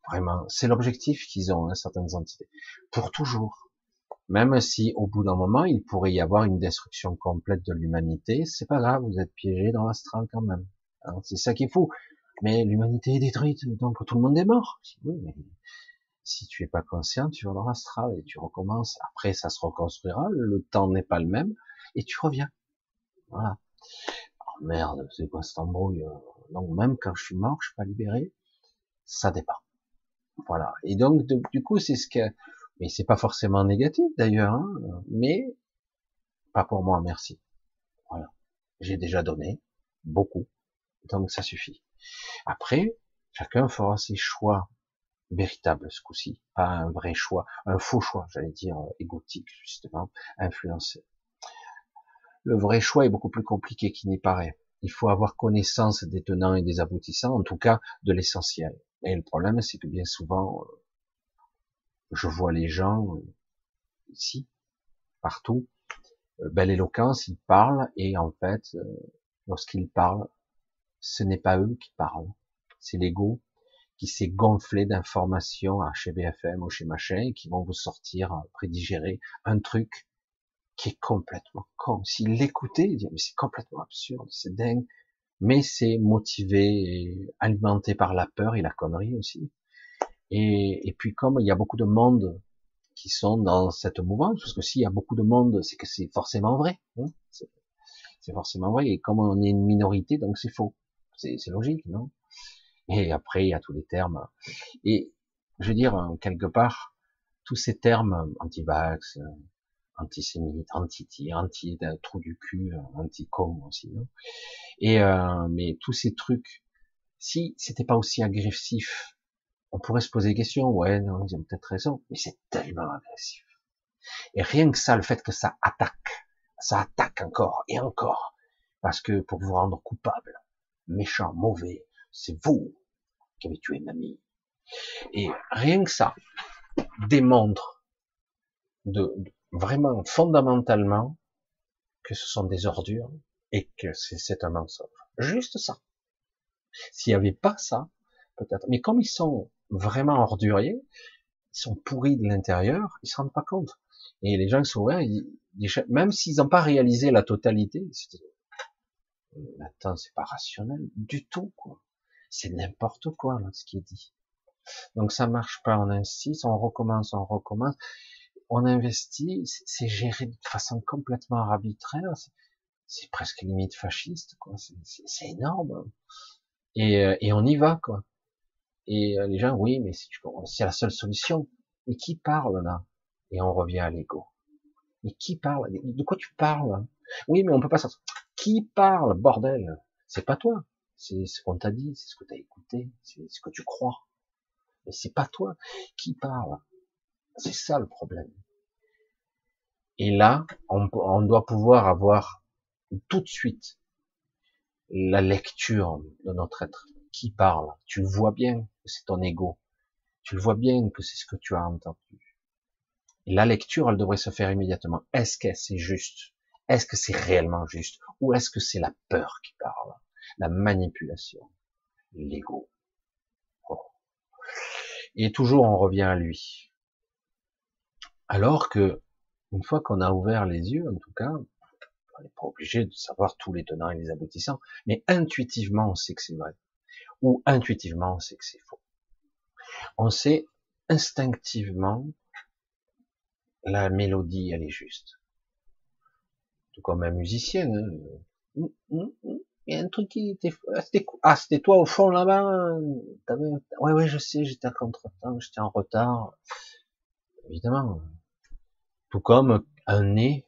Vraiment, c'est l'objectif qu'ils ont, hein, certaines entités. Pour toujours. Même si au bout d'un moment, il pourrait y avoir une destruction complète de l'humanité, c'est pas grave, vous êtes piégé dans l'astral quand même. C'est ça qui est fou. Mais l'humanité est détruite, donc tout le monde est mort. Si tu es pas conscient, tu vas dans l'astral et tu recommences. Après, ça se reconstruira, le temps n'est pas le même, et tu reviens. Voilà. Oh merde, c'est quoi cette embrouille Donc même quand je suis mort, je suis pas libéré. Ça dépend. Voilà. Et donc, du coup, c'est ce que mais c'est pas forcément négatif d'ailleurs, hein, mais pas pour moi, merci. Voilà. J'ai déjà donné beaucoup, donc ça suffit. Après, chacun fera ses choix véritables ce coup-ci, pas un vrai choix, un faux choix, j'allais dire égotique justement, influencé. Le vrai choix est beaucoup plus compliqué qu'il n'y paraît. Il faut avoir connaissance des tenants et des aboutissants, en tout cas de l'essentiel. Et le problème, c'est que bien souvent, je vois les gens euh, ici, partout, euh, belle éloquence, ils parlent et en fait, euh, lorsqu'ils parlent, ce n'est pas eux qui parlent, c'est l'ego qui s'est gonflé d'informations à chez BFM ou chez machin et qui vont vous sortir prédigérer un truc qui est complètement con. S'il l'écoutait, il dit mais c'est complètement absurde, c'est dingue, mais c'est motivé et alimenté par la peur et la connerie aussi. Et, et, puis comme il y a beaucoup de monde qui sont dans cette mouvance, parce que s'il y a beaucoup de monde, c'est que c'est forcément vrai. Hein c'est forcément vrai. Et comme on est une minorité, donc c'est faux. C'est logique, non? Et après, il y a tous les termes. Et je veux dire, quelque part, tous ces termes anti-vax, antisémite, anti-tir, anti-trou du cul, anti-com aussi, non? Et euh, mais tous ces trucs, si c'était pas aussi agressif, on pourrait se poser des questions. Ouais, non, ils ont peut-être raison, mais c'est tellement agressif. Et rien que ça, le fait que ça attaque, ça attaque encore et encore, parce que pour vous rendre coupable, méchant, mauvais, c'est vous qui avez tué mamie. Et rien que ça démontre de, vraiment fondamentalement que ce sont des ordures et que c'est un mensonge. Juste ça. S'il n'y avait pas ça, peut-être. Mais comme ils sont vraiment orduriers, ils sont pourris de l'intérieur, ils se rendent pas compte. Et les gens sont ouverts, même s'ils n'ont pas réalisé la totalité, attends, c'est pas rationnel du tout, quoi. C'est n'importe quoi, là, ce qui est dit. Donc ça marche pas, on insiste, on recommence, on recommence, on investit, c'est géré de façon complètement arbitraire, c'est presque limite fasciste, quoi. C'est énorme. Et, euh, et on y va, quoi. Et euh, les gens, oui, mais c'est la seule solution. Mais qui parle là? Et on revient à l'ego. Mais qui parle? De quoi tu parles? Oui, mais on peut pas sortir. Qui parle, bordel? C'est pas toi. C'est ce qu'on t'a dit, c'est ce que tu as écouté, c'est ce que tu crois. Mais c'est pas toi qui parle. C'est ça le problème. Et là, on doit pouvoir avoir tout de suite la lecture de notre être. Qui parle Tu le vois bien que c'est ton ego. Tu le vois bien que c'est ce que tu as entendu. Et la lecture, elle devrait se faire immédiatement. Est-ce que c'est juste? Est-ce que c'est réellement juste? Ou est-ce que c'est la peur qui parle? La manipulation L'ego oh. Et toujours on revient à lui. Alors que, une fois qu'on a ouvert les yeux, en tout cas, on n'est pas obligé de savoir tous les tenants et les aboutissants, mais intuitivement on sait que c'est vrai, ou intuitivement on sait que c'est faux. On sait instinctivement la mélodie, elle est juste. Tout comme un musicien. Hein. Il y a un truc qui était... Ah, c'était toi au fond là-bas Ouais, ouais, je sais, j'étais à contre-temps, j'étais en retard. Évidemment. Tout comme un nez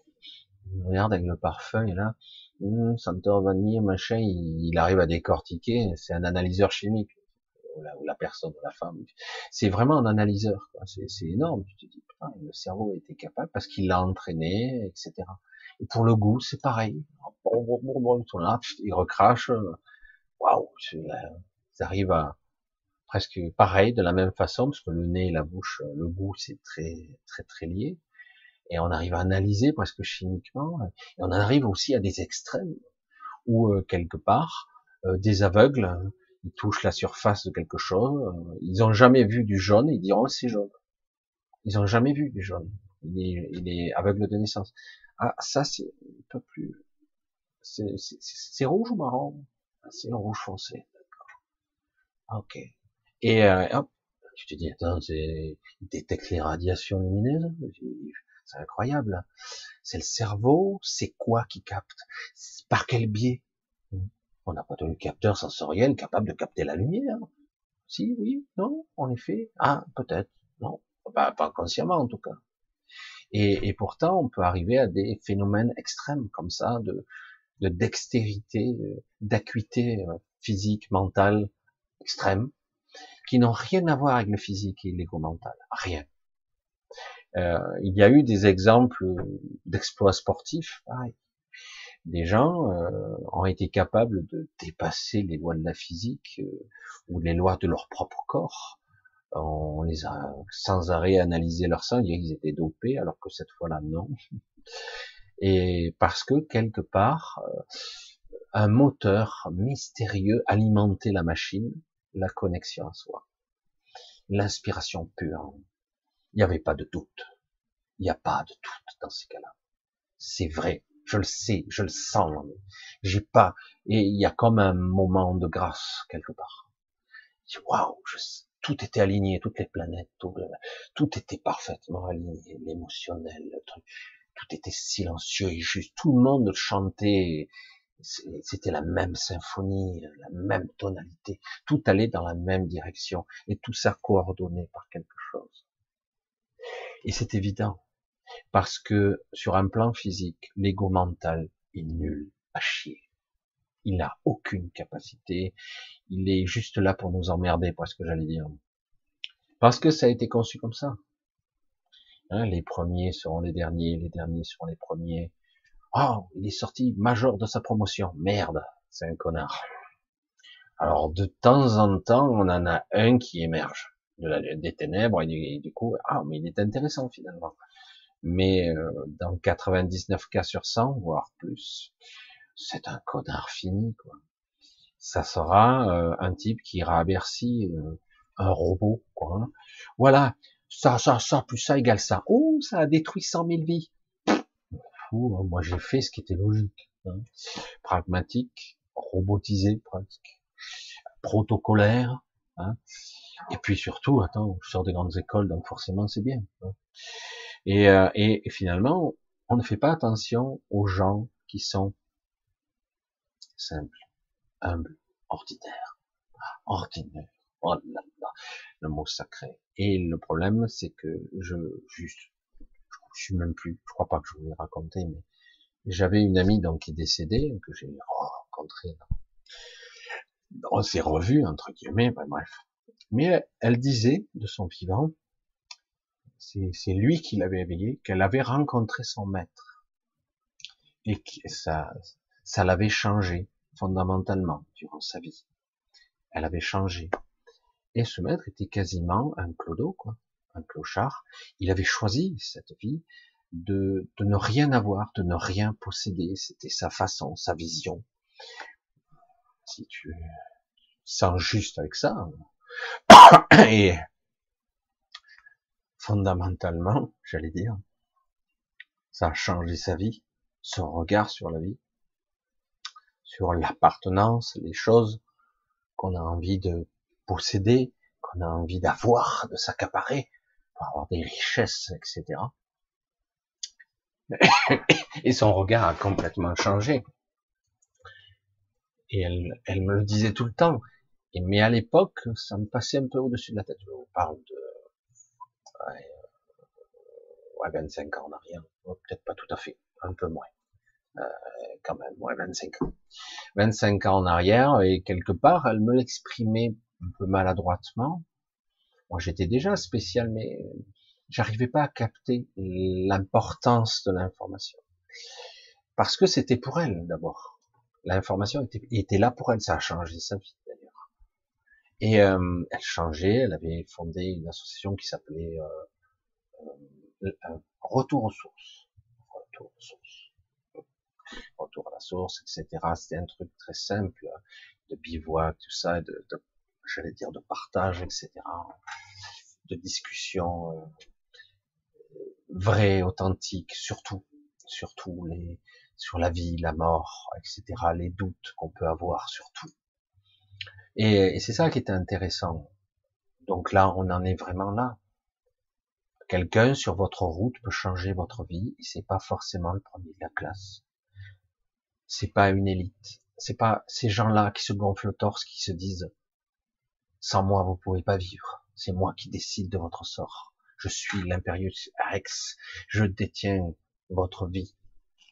regarde avec le parfum, et là, hum, senteur vanille, machin, il, arrive à décortiquer, c'est un analyseur chimique, ou la, personne, la femme, c'est vraiment un analyseur, c'est énorme, tu te dis, putain, le cerveau a été capable, parce qu'il l'a entraîné, etc. Et pour le goût, c'est pareil, il recrache, waouh, ça arrive à presque pareil, de la même façon, parce que le nez et la bouche, le goût, c'est très, très, très lié et on arrive à analyser presque chimiquement, et on arrive aussi à des extrêmes où euh, quelque part euh, des aveugles ils touchent la surface de quelque chose, euh, ils ont jamais vu du jaune, ils diront c'est jaune. Ils ont jamais vu du jaune. Il est, il est aveugle de naissance. Ah ça c'est un peu plus, c'est rouge ou marron? Ah, C'est rouge foncé. D'accord. Ok. Et hop, tu te dis attends, il détecte les radiations lumineuses? C'est incroyable. C'est le cerveau, c'est quoi qui capte? Par quel biais? On n'a pas de capteur sensoriel capable de capter la lumière. Si, oui, non, en effet. Ah, peut-être. Non, pas, consciemment en tout cas. Et, pourtant, on peut arriver à des phénomènes extrêmes comme ça, de, de dextérité, d'acuité euh, physique, mentale extrême, qui n'ont rien à voir avec le physique et l'ego mental. Rien. Euh, il y a eu des exemples d'exploits sportifs, pareil. Des gens euh, ont été capables de dépasser les lois de la physique euh, ou les lois de leur propre corps. On les a sans arrêt analysé leur sang, ils étaient dopés, alors que cette fois-là, non. Et parce que quelque part, un moteur mystérieux alimentait la machine, la connexion à soi, l'inspiration pure. Il n'y avait pas de doute. Il n'y a pas de doute dans ces cas-là. C'est vrai. Je le sais, je le sens. J'ai pas, et il y a comme un moment de grâce quelque part. Waouh, tout était aligné, toutes les planètes, tout, tout était parfaitement aligné, l'émotionnel, tout était silencieux et juste. Tout le monde chantait C'était la même symphonie, la même tonalité. Tout allait dans la même direction et tout ça coordonné par quelque chose. Et c'est évident. Parce que sur un plan physique, l'ego mental est nul à chier. Il n'a aucune capacité. Il est juste là pour nous emmerder, ce que j'allais dire. Parce que ça a été conçu comme ça. Hein, les premiers seront les derniers, les derniers seront les premiers. Oh, il est sorti major de sa promotion. Merde, c'est un connard. Alors de temps en temps, on en a un qui émerge de la, des ténèbres et du, coup, ah, mais il est intéressant finalement. Mais euh, dans 99 cas sur 100, voire plus, c'est un connard fini, quoi. Ça sera euh, un type qui ira euh, un robot, quoi. Voilà, ça, ça, ça, plus ça égale ça. Oh, ça a détruit 100 000 vies. Hein. moi j'ai fait ce qui était logique. Hein. Pragmatique, robotisé presque, protocolaire. Hein. Et puis surtout, attends, je sors des grandes écoles, donc forcément c'est bien. Hein. Et, euh, et, finalement, on ne fait pas attention aux gens qui sont simples, humbles, ordinaires, ordinaires. Oh là là, le mot sacré. Et le problème, c'est que je, juste, je suis même plus, je crois pas que je vous l'ai raconté, mais j'avais une amie donc qui est décédée, que j'ai rencontrée. On s'est revu entre guillemets, bref. Mais elle disait de son vivant, c'est lui qui l'avait éveillé, qu'elle avait rencontré son maître et que ça, ça l'avait changé fondamentalement durant sa vie. Elle avait changé. Et ce maître était quasiment un clodo, quoi, un clochard. Il avait choisi cette vie de, de ne rien avoir, de ne rien posséder. C'était sa façon, sa vision. Si tu sens juste avec ça. Et fondamentalement, j'allais dire, ça a changé sa vie, son regard sur la vie, sur l'appartenance, les choses qu'on a envie de posséder, qu'on a envie d'avoir, de s'accaparer, pour avoir des richesses, etc. Et son regard a complètement changé. Et elle, elle me le disait tout le temps. Mais à l'époque, ça me passait un peu au-dessus de la tête. On parle de ouais, 25 ans en arrière. Peut-être pas tout à fait, un peu moins. Euh, quand même, ouais, 25 ans. 25 ans en arrière, et quelque part, elle me l'exprimait un peu maladroitement. Moi, j'étais déjà spécial, mais j'arrivais pas à capter l'importance de l'information. Parce que c'était pour elle, d'abord. L'information était, était, là pour elle, ça a changé sa vie. Et euh, elle changeait, elle avait fondé une association qui s'appelait euh, euh, Retour aux sources. Retour aux sources. Retour à la source, etc. C'était un truc très simple, de bivouac, tout ça, de, de j'allais dire, de partage, etc., de discussion euh, vraie, authentique, surtout, surtout les, sur la vie, la mort, etc., les doutes qu'on peut avoir surtout. Et, c'est ça qui était intéressant. Donc là, on en est vraiment là. Quelqu'un sur votre route peut changer votre vie et c'est pas forcément le premier de la classe. C'est pas une élite. C'est pas ces gens-là qui se gonflent le torse, qui se disent sans moi, vous pouvez pas vivre. C'est moi qui décide de votre sort. Je suis l'impérius Rex. Je détiens votre vie.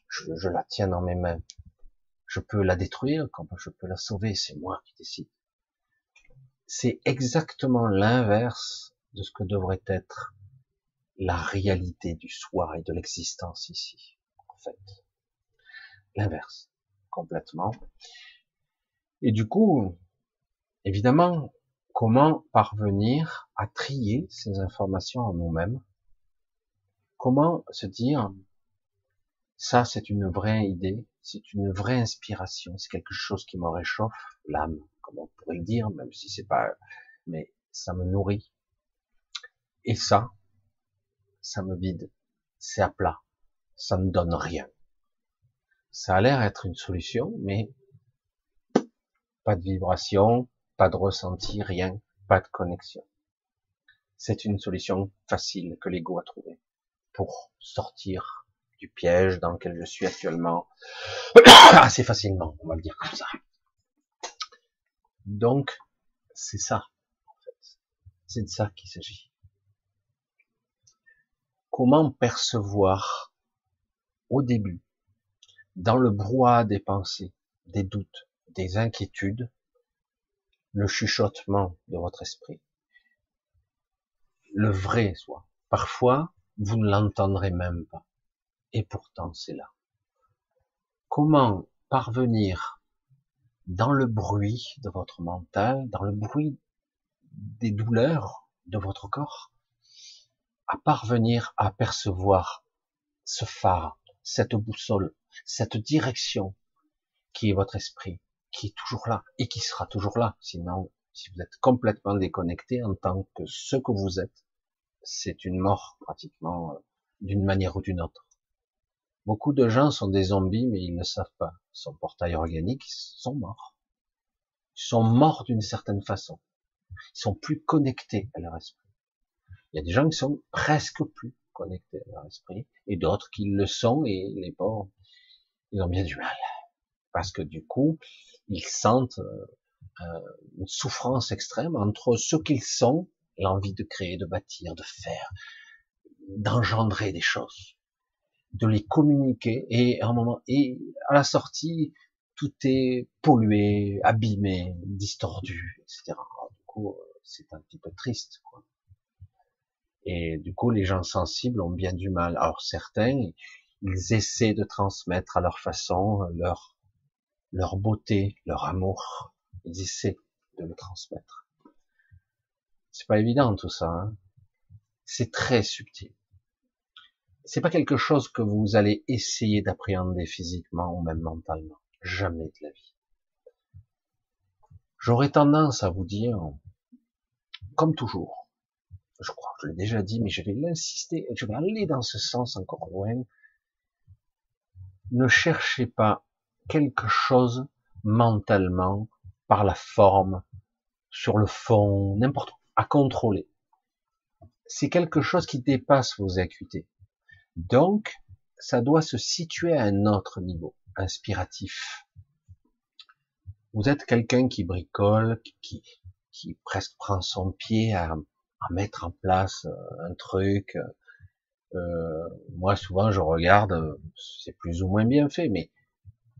Je, la tiens dans mes mains. Je peux la détruire comme je peux la sauver. C'est moi qui décide. C'est exactement l'inverse de ce que devrait être la réalité du soi et de l'existence ici, en fait. L'inverse, complètement. Et du coup, évidemment, Comment parvenir à trier ces informations en nous-mêmes? Comment se dire ça c'est une vraie idée, c'est une vraie inspiration, c'est quelque chose qui me réchauffe l'âme, on pourrait le dire, même si c'est pas, mais ça me nourrit. Et ça, ça me vide, c'est à plat, ça ne donne rien. Ça a l'air être une solution, mais pas de vibration, pas de ressenti, rien, pas de connexion. C'est une solution facile que l'ego a trouvée pour sortir du piège dans lequel je suis actuellement assez facilement, on va le dire comme ça. Donc, c'est ça, en fait. C'est de ça qu'il s'agit. Comment percevoir au début, dans le brouhaha des pensées, des doutes, des inquiétudes, le chuchotement de votre esprit, le vrai soi. Parfois, vous ne l'entendrez même pas. Et pourtant, c'est là. Comment parvenir dans le bruit de votre mental, dans le bruit des douleurs de votre corps, à parvenir à percevoir ce phare, cette boussole, cette direction qui est votre esprit, qui est toujours là et qui sera toujours là. Sinon, si vous êtes complètement déconnecté en tant que ce que vous êtes, c'est une mort pratiquement euh, d'une manière ou d'une autre. Beaucoup de gens sont des zombies, mais ils ne savent pas. Ils sont portails organiques, ils sont morts. Ils sont morts d'une certaine façon. Ils sont plus connectés à leur esprit. Il y a des gens qui sont presque plus connectés à leur esprit, et d'autres qui le sont, et les pauvres, ils ont bien du mal. Parce que du coup, ils sentent euh, euh, une souffrance extrême entre ce qu'ils sont, l'envie de créer, de bâtir, de faire, d'engendrer des choses, de les communiquer, et à un moment, et à la sortie, tout est pollué, abîmé, distordu, etc. du coup, c'est un petit peu triste, quoi. Et du coup, les gens sensibles ont bien du mal. Alors certains, ils essaient de transmettre à leur façon leur leur beauté, leur amour. Ils essaient de le transmettre. C'est pas évident tout ça. Hein. c'est très subtil. C'est pas quelque chose que vous allez essayer d'appréhender physiquement ou même mentalement. Jamais de la vie. J'aurais tendance à vous dire, comme toujours, je crois que je l'ai déjà dit, mais je vais l'insister, je vais aller dans ce sens encore loin. Ne cherchez pas quelque chose mentalement, par la forme, sur le fond, n'importe où, à contrôler. C'est quelque chose qui dépasse vos acuités. Donc, ça doit se situer à un autre niveau, inspiratif. Vous êtes quelqu'un qui bricole, qui, qui presque prend son pied à, à mettre en place euh, un truc. Euh, moi, souvent, je regarde, c'est plus ou moins bien fait, mais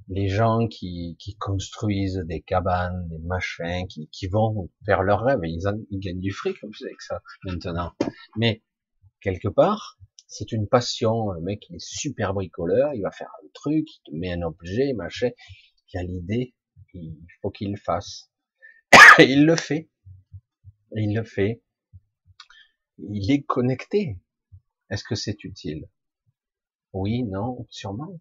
les gens qui, qui, construisent des cabanes, des machins, qui, qui vont faire leurs rêves, ils, ils gagnent du fric avec ça maintenant. Mais quelque part, c'est une passion. Le mec, il est super bricoleur, il va faire un truc, il te met un objet, machin. Il a l'idée, il faut qu'il le fasse. Et il le fait. Il le fait. Il est connecté. Est-ce que c'est utile? Oui, non, sûrement.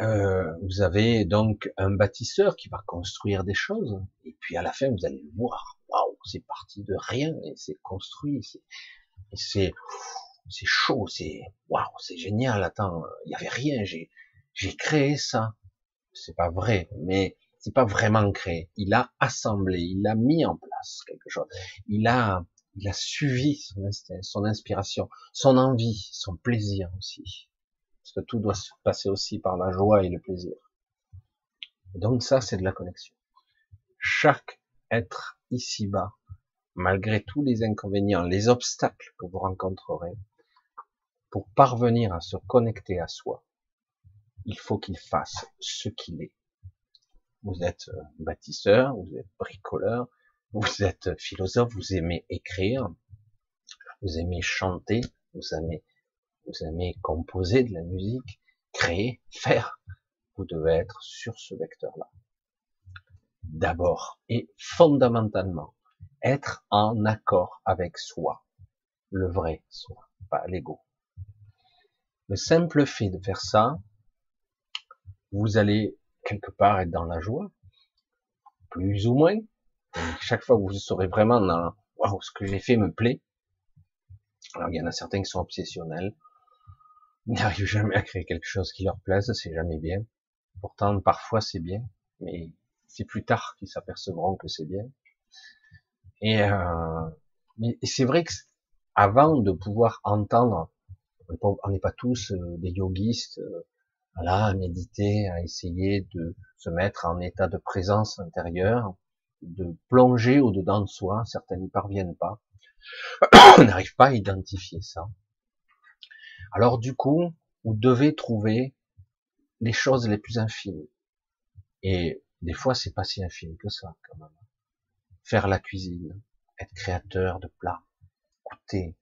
Euh, vous avez donc un bâtisseur qui va construire des choses, et puis à la fin vous allez le voir, waouh, c'est parti de rien et c'est construit, c'est c'est chaud, c'est waouh, c'est génial. Attends, il y avait rien, j'ai j'ai créé ça. C'est pas vrai, mais c'est pas vraiment créé. Il a assemblé, il a mis en place quelque chose. Il a il a suivi son, son inspiration, son envie, son plaisir aussi parce que tout doit se passer aussi par la joie et le plaisir. donc ça, c'est de la connexion. Chaque être ici-bas, malgré tous les inconvénients, les obstacles que vous rencontrerez, pour parvenir à se connecter à soi, il faut qu'il fasse ce qu'il est. Vous êtes euh, bâtisseur, vous êtes bricoleur, vous êtes philosophe, vous aimez écrire, vous aimez chanter, vous aimez vous aimez composer de la musique, créer, faire, vous devez être sur ce vecteur-là. D'abord et fondamentalement, être en accord avec soi, le vrai soi, pas l'ego. Le simple fait de faire ça, vous allez quelque part être dans la joie, plus ou moins. chaque fois vous serez vraiment dans waouh, ce que j'ai fait me plaît. Alors il y en a certains qui sont obsessionnels, n'arrivent jamais à créer quelque chose qui leur plaise, c'est jamais bien. Pourtant, parfois c'est bien, mais c'est plus tard qu'ils s'apercevront que c'est bien. Et, euh, mais c'est vrai que avant de pouvoir entendre On n'est pas, tous euh, des yogistes, euh, voilà, à méditer, à essayer de se mettre en état de présence intérieure, de plonger au-dedans de soi. Certains n'y parviennent pas. on n'arrive pas à identifier ça. Alors du coup, vous devez trouver les choses les plus infimes. Et des fois, c'est pas si infime que ça, quand même. Faire la cuisine, être créateur de plats, goûter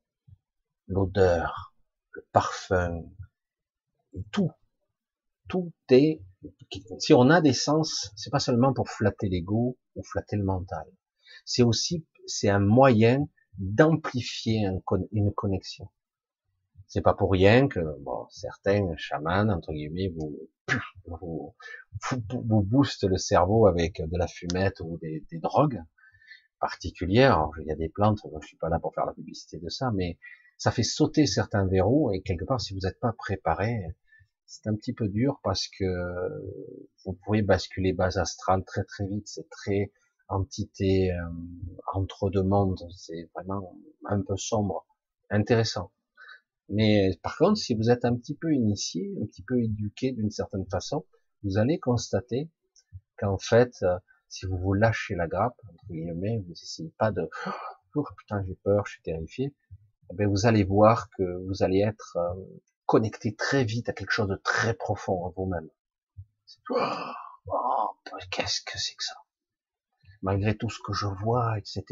l'odeur, le parfum, tout, tout est. Si on a des sens, c'est pas seulement pour flatter l'ego ou flatter le mental. C'est aussi, c'est un moyen d'amplifier une connexion. C'est pas pour rien que bon, certains chamans entre guillemets vous vous, vous, boostent le cerveau avec de la fumette ou des, drogues particulières. il y a des plantes, je suis pas là pour faire la publicité de ça, mais ça fait sauter certains verrous et quelque part, si vous n'êtes pas préparé, c'est un petit peu dur parce que vous pouvez basculer base astrale très très vite. C'est très entité euh, entre deux mondes. C'est vraiment un peu sombre, intéressant. Mais par contre, si vous êtes un petit peu initié, un petit peu éduqué d'une certaine façon, vous allez constater qu'en fait, euh, si vous vous lâchez la grappe, entre guillemets, vous essayez pas de oh putain j'ai peur, je suis terrifié, eh vous allez voir que vous allez être euh, connecté très vite à quelque chose de très profond en vous-même. Oh, qu'est-ce que c'est que ça? Malgré tout ce que je vois, etc.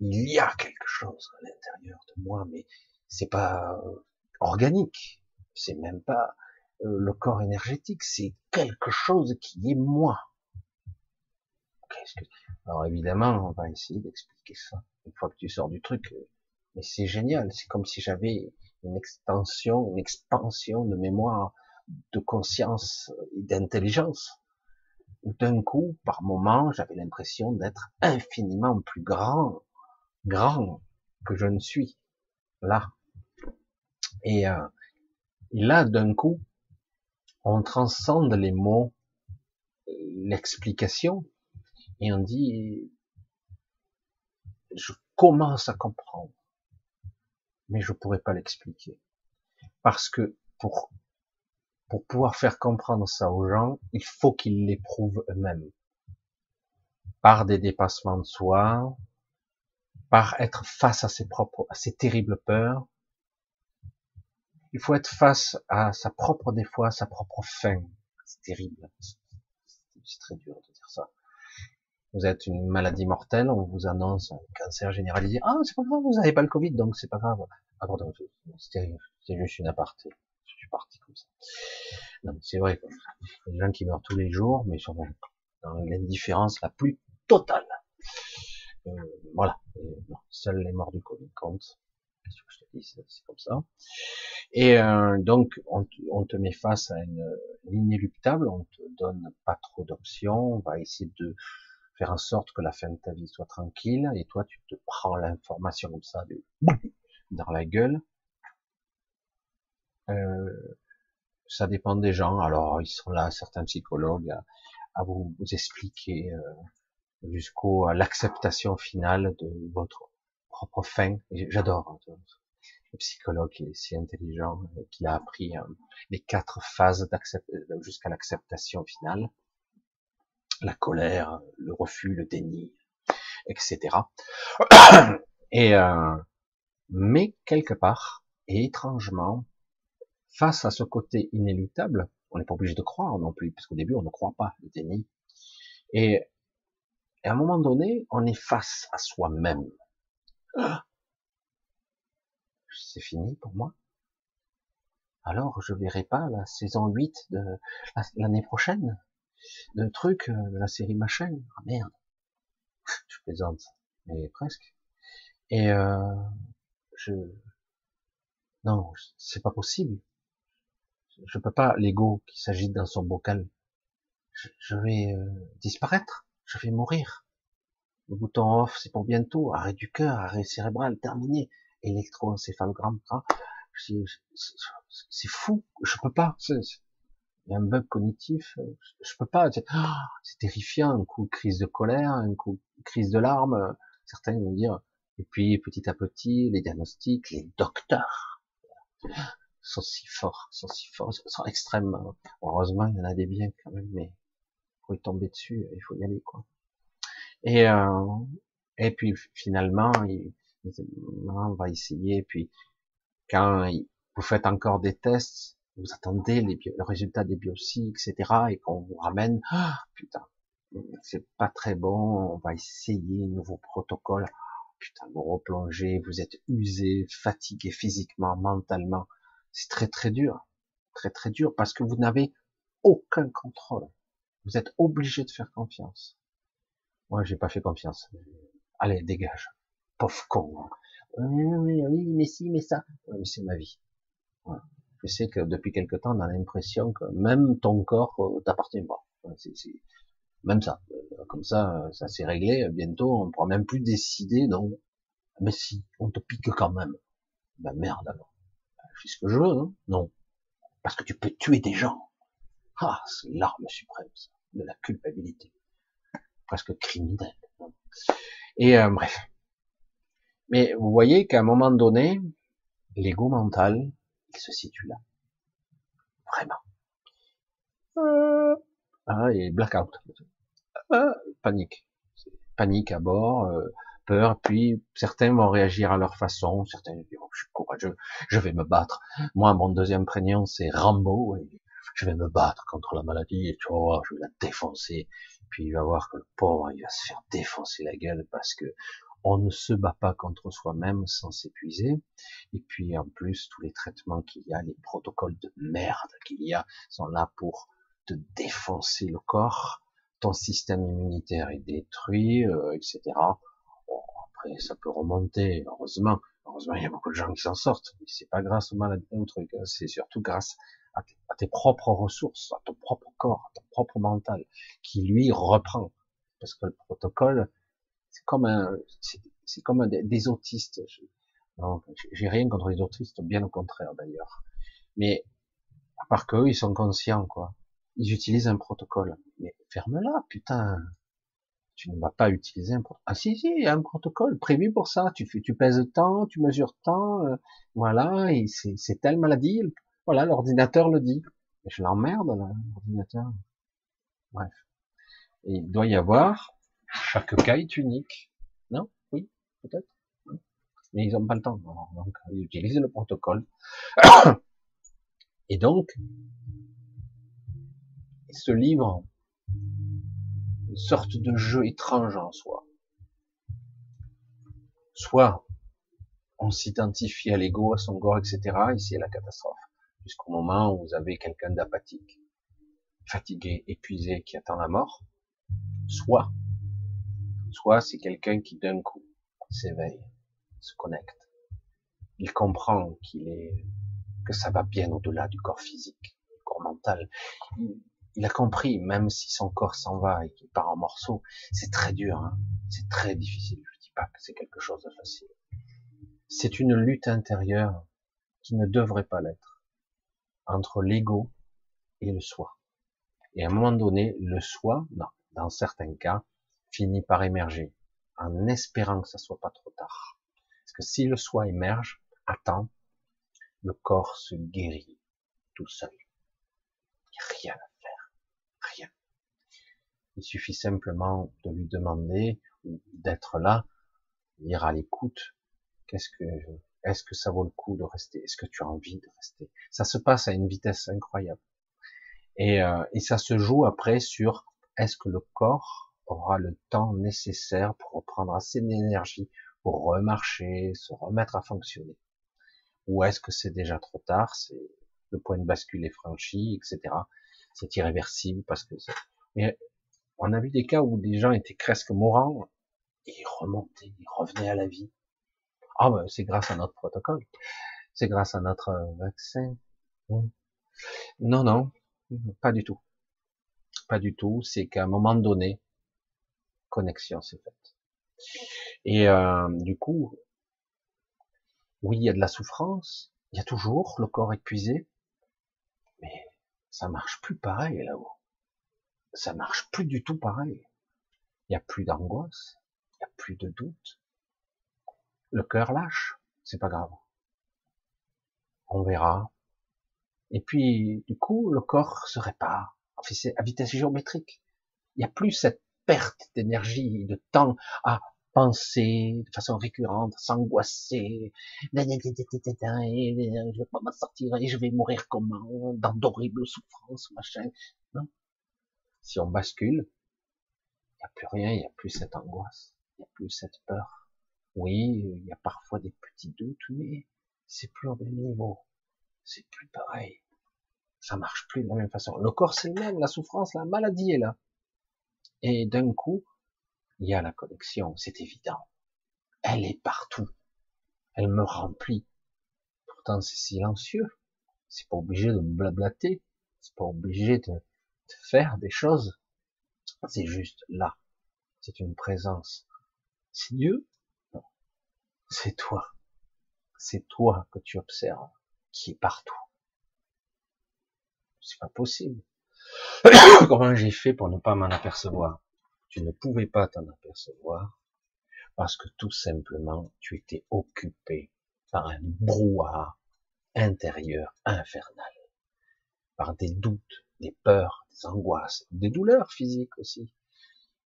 il y a quelque chose à l'intérieur de moi, mais c'est pas euh, organique, c'est même pas euh, le corps énergétique, c'est quelque chose qui est moi. Alors évidemment, on va essayer d'expliquer ça une fois que tu sors du truc. Euh, mais c'est génial, c'est comme si j'avais une extension, une expansion de mémoire, de conscience et d'intelligence. D'un coup, par moment, j'avais l'impression d'être infiniment plus grand, grand que je ne suis là. Et, euh, là, d'un coup, on transcende les mots, l'explication, et on dit, je commence à comprendre, mais je pourrais pas l'expliquer. Parce que pour, pour pouvoir faire comprendre ça aux gens, il faut qu'ils l'éprouvent eux-mêmes. Par des dépassements de soi, par être face à ses propres, à ses terribles peurs. Il faut être face à sa propre, des fois, sa propre fin. C'est terrible. C'est très dur de. Vous êtes une maladie mortelle, on vous annonce un cancer généralisé. Ah, c'est pas grave, vous n'avez pas le Covid, donc c'est pas grave. Ah, pardon. C'est juste une aparté. Je suis parti comme ça. Non, c'est vrai. Des gens qui meurent tous les jours, mais sont dans l'indifférence la plus totale. Euh, voilà. seuls les morts du Covid comptent. Qu'est-ce que je te dis, c'est comme ça. Et euh, donc, on, te met face à une ligne inéluctable, on te donne pas trop d'options, on va essayer de faire en sorte que la fin de ta vie soit tranquille, et toi, tu te prends l'information comme ça, dans la gueule. Euh, ça dépend des gens. Alors, ils sont là, certains psychologues, à, vous, vous, expliquer euh, jusqu'au à l'acceptation finale de votre propre fin. J'adore hein, le psychologue qui est si intelligent qui a appris euh, les quatre phases jusqu'à l'acceptation finale la colère, le refus, le déni, etc. Et euh, mais quelque part et étrangement, face à ce côté inéluctable, on n'est pas obligé de croire non plus, parce qu'au début on ne croit pas le déni. Et, à un moment donné, on est face à soi-même. C'est fini pour moi? Alors je verrai pas la saison 8 de l'année prochaine? De trucs euh, de la série machin. Ah merde. Je plaisante, mais presque. Et euh, je non, c'est pas possible. Je peux pas l'ego qui s'agite dans son bocal. Je, vais euh, disparaître. Je vais mourir. Le bouton off, c'est pour bientôt. Arrêt du cœur, arrêt cérébral, terminé. Électroencéphalogramme. C'est fou. Je peux pas il y a un bug cognitif, euh, je peux pas, ah, c'est terrifiant, un coup crise de colère, un coup crise de larmes, certains vont dire, et puis petit à petit, les diagnostics, les docteurs, sont si forts, sont si forts, sont extrêmement. Heureusement, il y en a des biens quand même, mais faut y tomber dessus, il faut y aller quoi. Et euh, et puis finalement, il, on va essayer. Puis quand vous faites encore des tests, vous attendez les le résultat des biopsies, etc. Et qu'on vous ramène, ah, putain, c'est pas très bon. On va essayer un nouveau protocole. Putain, vous replongez, vous êtes usé, fatigué physiquement, mentalement. C'est très très dur, très très dur parce que vous n'avez aucun contrôle. Vous êtes obligé de faire confiance. Moi, j'ai pas fait confiance. Allez, dégage. Pauvre con. Oui, oui, oui, mais si, mais ça. mais c'est ma vie. Je sais que depuis quelque temps, on a l'impression que même ton corps euh, t'appartient pas. Même ça. Euh, comme ça, ça s'est réglé. Bientôt, on ne pourra même plus décider, non. Mais si, on te pique quand même. Ben merde alors. Je fais ce que je veux, hein non. Parce que tu peux tuer des gens. Ah, c'est l'arme suprême, ça, de la culpabilité. Presque criminelle. Et euh, bref. Mais vous voyez qu'à un moment donné, l'ego mental, se situe là. Vraiment. Euh, ah, et blackout. Ah, panique. Panique à bord, euh, peur, puis certains vont réagir à leur façon, certains diront, oh, je suis courageux, je vais me battre. Moi, mon deuxième prénom, c'est Rambo, et je vais me battre contre la maladie, et tu vas voir, je vais la défoncer. Puis il va voir que le pauvre, il va se faire défoncer la gueule parce que on ne se bat pas contre soi-même sans s'épuiser. Et puis en plus, tous les traitements qu'il y a, les protocoles de merde qu'il y a, sont là pour te défoncer le corps. Ton système immunitaire est détruit, euh, etc. Bon, après, ça peut remonter, heureusement. Heureusement, il y a beaucoup de gens qui s'en sortent. C'est pas grâce aux maladies ou truc, hein. c'est surtout grâce à tes, propres ressources, à ton propre corps, à ton propre mental, qui lui reprend. Parce que le protocole, c'est comme un, c'est comme des, autistes. J'ai rien contre les autistes, bien au contraire d'ailleurs. Mais à part qu'eux, ils sont conscients, quoi. Ils utilisent un protocole. Mais ferme-la, putain. Tu ne vas pas utiliser un protocole. Ah si, si, il y a un protocole prévu pour ça. Tu fais, tu pèses tant, tu mesures tant, euh, voilà, et c'est telle maladie, voilà, l'ordinateur le dit. Et je l'emmerde, l'ordinateur. Bref. il doit y avoir, chaque cas est unique. Non? Oui Peut-être Mais ils n'ont pas le temps. Donc, ils utilisent le protocole. Et donc, ce livre, une sorte de jeu étrange en soi. Soit on s'identifie à l'ego, à son corps, etc. Et c'est la catastrophe jusqu'au moment où vous avez quelqu'un d'apathique, fatigué, épuisé, qui attend la mort, soit, soit c'est quelqu'un qui d'un coup s'éveille, se connecte, il comprend qu'il est, que ça va bien au-delà du corps physique, du corps mental. Il, a compris, même si son corps s'en va et qu'il part en morceaux, c'est très dur, hein c'est très difficile. Je dis pas que c'est quelque chose de facile. C'est une lutte intérieure qui ne devrait pas l'être entre l'ego et le soi. Et à un moment donné, le soi, dans certains cas, finit par émerger, en espérant que ça soit pas trop tard. Parce que si le soi émerge, attends, le corps se guérit tout seul. Il n'y a rien à faire. Rien. Il suffit simplement de lui demander, d'être là, dire à l'écoute, qu'est-ce que est-ce que ça vaut le coup de rester? Est-ce que tu as envie de rester? Ça se passe à une vitesse incroyable. Et, euh, et ça se joue après sur est-ce que le corps aura le temps nécessaire pour reprendre assez d'énergie pour remarcher, se remettre à fonctionner Ou est-ce que c'est déjà trop tard C'est le point de bascule est franchi, etc. C'est irréversible parce que mais on a vu des cas où des gens étaient presque mourants et ils remontaient, ils revenaient à la vie. Ah ben c'est grâce à notre protocole, c'est grâce à notre euh, vaccin. Hmm. Non, non, pas du tout. Pas du tout. C'est qu'à un moment donné, connexion s'est faite. Et euh, du coup, oui, il y a de la souffrance, il y a toujours le corps épuisé, mais ça marche plus pareil là-haut. Ça marche plus du tout pareil. Il n'y a plus d'angoisse, il n'y a plus de doute, le cœur lâche, c'est pas grave. on verra. Et puis, du coup, le corps se répare. fait, c'est à vitesse géométrique. Il n'y a plus cette perte d'énergie, de temps à penser de façon récurrente, s'angoisser, je vais pas m'en sortir et je vais mourir comment, dans d'horribles souffrances, machin. Non. Si on bascule, il n'y a plus rien, il n'y a plus cette angoisse, il n'y a plus cette peur. Oui, il y a parfois des petits doutes, mais c'est plus au même niveau. C'est plus pareil. Ça marche plus de la même façon. Le corps c'est le même, la souffrance, la maladie est là. Et d'un coup, il y a la connexion, c'est évident. Elle est partout. Elle me remplit. Pourtant, c'est silencieux. C'est pas obligé de me blablater. C'est pas obligé de, de faire des choses. C'est juste là. C'est une présence. C'est Dieu? Non. C'est toi. C'est toi que tu observes, qui est partout. C'est pas possible. Comment j'ai fait pour ne pas m'en apercevoir? tu ne pouvais pas t'en apercevoir parce que tout simplement tu étais occupé par un brouhaha intérieur infernal, par des doutes, des peurs, des angoisses, des douleurs physiques aussi.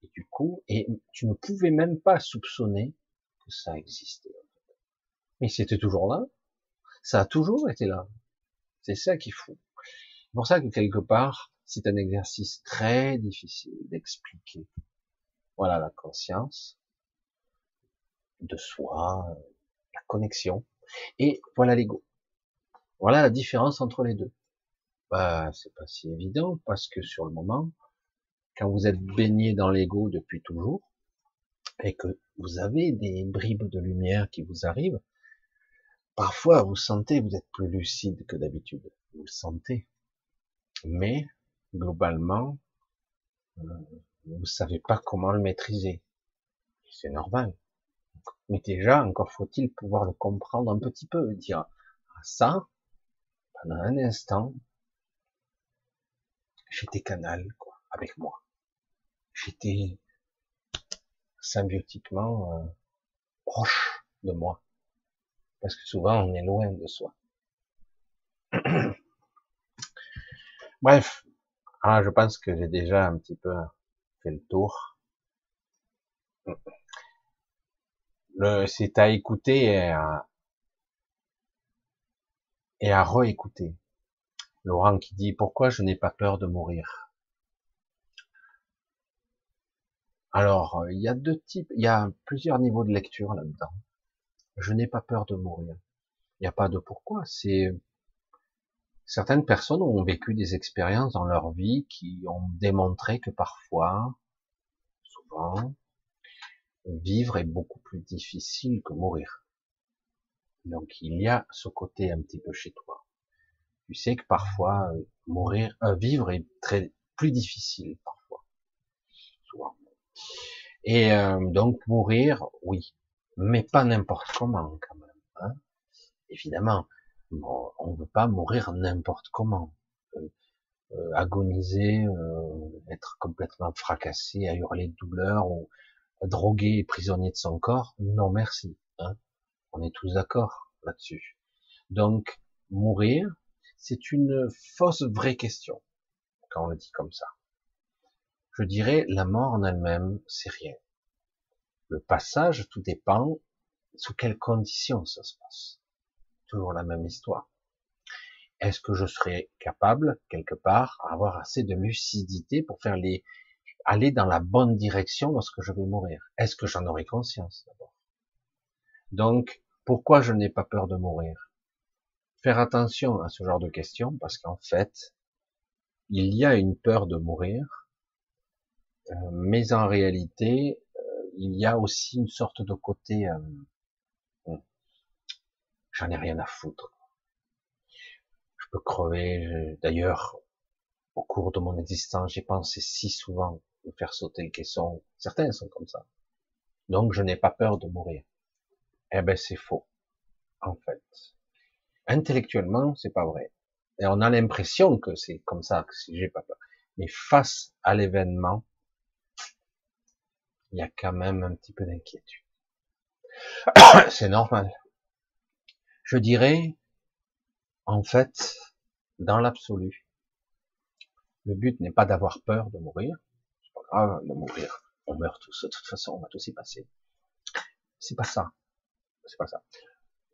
Et du coup, et tu ne pouvais même pas soupçonner que ça existait. Mais c'était toujours là. Ça a toujours été là. C'est ça qui est fou. C'est pour ça que quelque part, c'est un exercice très difficile d'expliquer voilà la conscience de soi, la connexion. Et voilà l'ego. Voilà la différence entre les deux. Bah, c'est pas si évident parce que sur le moment, quand vous êtes baigné dans l'ego depuis toujours et que vous avez des bribes de lumière qui vous arrivent, parfois vous sentez, vous êtes plus lucide que d'habitude. Vous le sentez. Mais, globalement, euh, vous savez pas comment le maîtriser. C'est normal. Mais déjà, encore faut-il pouvoir le comprendre un petit peu, dire ah, ça, pendant un instant, j'étais canal, quoi, avec moi. J'étais symbiotiquement euh, proche de moi. Parce que souvent, on est loin de soi. Bref, ah, je pense que j'ai déjà un petit peu le tour. C'est à écouter et à, et à réécouter. Laurent qui dit pourquoi je n'ai pas peur de mourir? Alors, il y a deux types, il y a plusieurs niveaux de lecture là-dedans. Je n'ai pas peur de mourir. Il n'y a pas de pourquoi. C'est certaines personnes ont vécu des expériences dans leur vie qui ont démontré que parfois, souvent, vivre est beaucoup plus difficile que mourir. Donc il y a ce côté un petit peu chez toi. Tu sais que parfois mourir, euh, vivre est très plus difficile parfois, souvent. Et euh, donc mourir, oui, mais pas n'importe comment quand même. Hein Évidemment, On ne veut pas mourir n'importe comment. Euh, euh, agoniser, euh, être complètement fracassé, à hurler de douleur, ou drogué et prisonnier de son corps, non merci. Hein. On est tous d'accord là-dessus. Donc, mourir, c'est une fausse vraie question, quand on le dit comme ça. Je dirais, la mort en elle-même, c'est rien. Le passage, tout dépend sous quelles conditions ça se passe toujours la même histoire. Est-ce que je serai capable, quelque part, à avoir assez de lucidité pour faire les, aller dans la bonne direction lorsque je vais mourir? Est-ce que j'en aurai conscience, d'abord? Donc, pourquoi je n'ai pas peur de mourir? Faire attention à ce genre de questions, parce qu'en fait, il y a une peur de mourir, euh, mais en réalité, euh, il y a aussi une sorte de côté euh, J'en ai rien à foutre. Je peux crever. D'ailleurs, au cours de mon existence, j'ai pensé si souvent me faire sauter le caisson. Certains sont comme ça. Donc, je n'ai pas peur de mourir. Eh ben, c'est faux. En fait. Intellectuellement, c'est pas vrai. Et on a l'impression que c'est comme ça, que si j'ai pas peur. Mais face à l'événement, il y a quand même un petit peu d'inquiétude. c'est normal je dirais, En fait, dans l'absolu, le but n'est pas d'avoir peur de mourir. C'est pas grave de mourir. On meurt tous, de toute façon, on va tous y passer. C'est pas ça. C'est pas ça.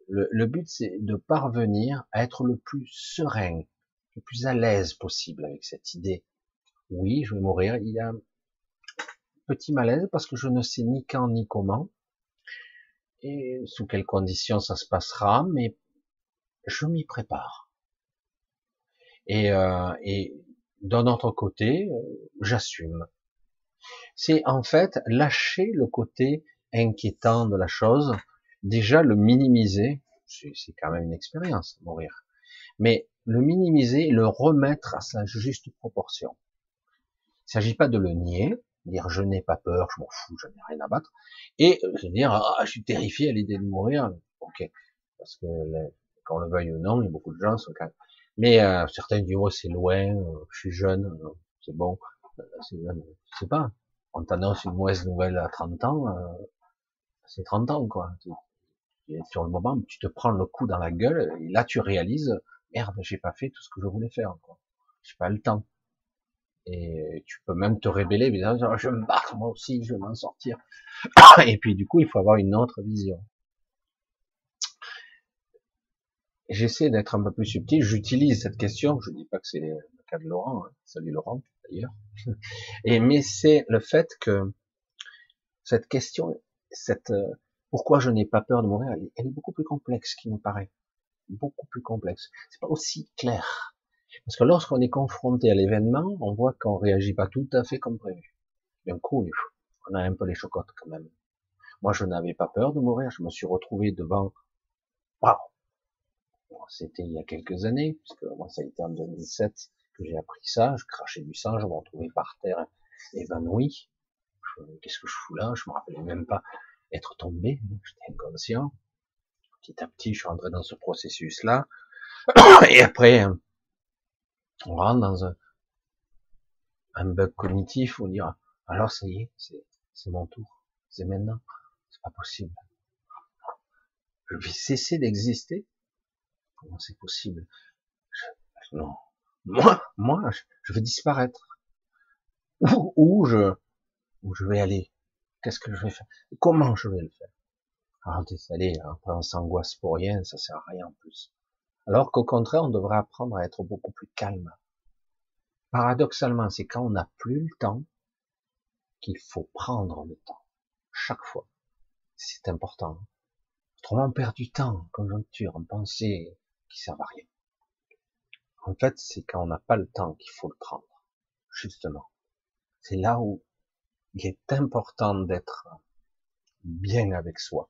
Le, le but, c'est de parvenir à être le plus serein, le plus à l'aise possible avec cette idée. Oui, je vais mourir. Il y a un petit malaise parce que je ne sais ni quand ni comment et sous quelles conditions ça se passera, mais je m'y prépare. Et, euh, et d'un autre côté, euh, j'assume. C'est en fait lâcher le côté inquiétant de la chose, déjà le minimiser, c'est quand même une expérience, mourir, mais le minimiser le remettre à sa juste proportion. Il ne s'agit pas de le nier, dire je n'ai pas peur, je m'en fous, je n'ai rien à battre, et euh, se dire ah, je suis terrifié à l'idée de mourir, ok, parce que qu'on le veuille ou non, il y a beaucoup de gens sont quand même... Mais euh, certains disent oh c'est loin, euh, je suis jeune, c'est bon, c'est je sais pas, on t'annonce une mauvaise nouvelle à 30 ans, c'est 30 ans quoi. Et sur le moment, tu te prends le coup dans la gueule, et là tu réalises, merde, j'ai pas fait tout ce que je voulais faire, quoi. J'ai pas le temps. Et tu peux même te rébeller, dire, je me bats, moi aussi, je vais m'en sortir. Et puis du coup, il faut avoir une autre vision. J'essaie d'être un peu plus subtil, j'utilise cette question, je dis pas que c'est le cas de Laurent, hein. salut Laurent d'ailleurs, et mais c'est le fait que cette question, cette euh, pourquoi je n'ai pas peur de mourir, elle est beaucoup plus complexe qu'il ne paraît, beaucoup plus complexe. C'est pas aussi clair. Parce que lorsqu'on est confronté à l'événement, on voit qu'on réagit pas tout à fait comme prévu. D'un coup, on a un peu les chocottes quand même. Moi, je n'avais pas peur de mourir. Je me suis retrouvé devant, waouh! C'était il y a quelques années, puisque moi, ça a été en 2007 que j'ai appris ça. Je crachais du sang, je me retrouvais par terre évanoui. Qu'est-ce que je fous là? Je me rappelais même pas être tombé. J'étais inconscient. Petit à petit, je suis rentré dans ce processus-là. Et après, on rentre dans un, bug cognitif, on dira, alors ça y est, c'est mon tour, c'est maintenant, c'est pas possible. Je vais cesser d'exister Comment c'est possible? Non. Moi, moi, je, vais disparaître. Où, où je, où je vais aller? Qu'est-ce que je vais faire? Comment je vais le faire? Alors, allez, après on s'angoisse pour rien, ça sert à rien en plus. Alors qu'au contraire, on devrait apprendre à être beaucoup plus calme. Paradoxalement, c'est quand on n'a plus le temps qu'il faut prendre le temps. Chaque fois. C'est important. Autrement, on perd du temps conjoncture, en pensée qui sert à rien. En fait, c'est quand on n'a pas le temps qu'il faut le prendre. Justement. C'est là où il est important d'être bien avec soi.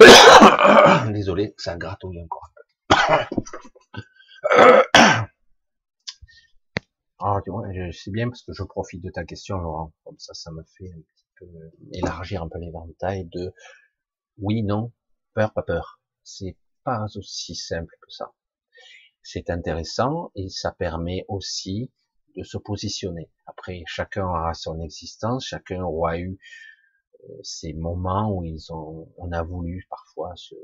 Désolé, ça gratouille encore. Ah, tu vois, bien parce que je profite de ta question, Laurent. Comme ça, ça me fait un petit peu élargir un peu l'éventail de oui, non, peur, pas peur. C'est pas aussi simple que ça. C'est intéressant et ça permet aussi de se positionner. Après, chacun aura son existence, chacun aura eu ces moments où ils ont, on a voulu parfois se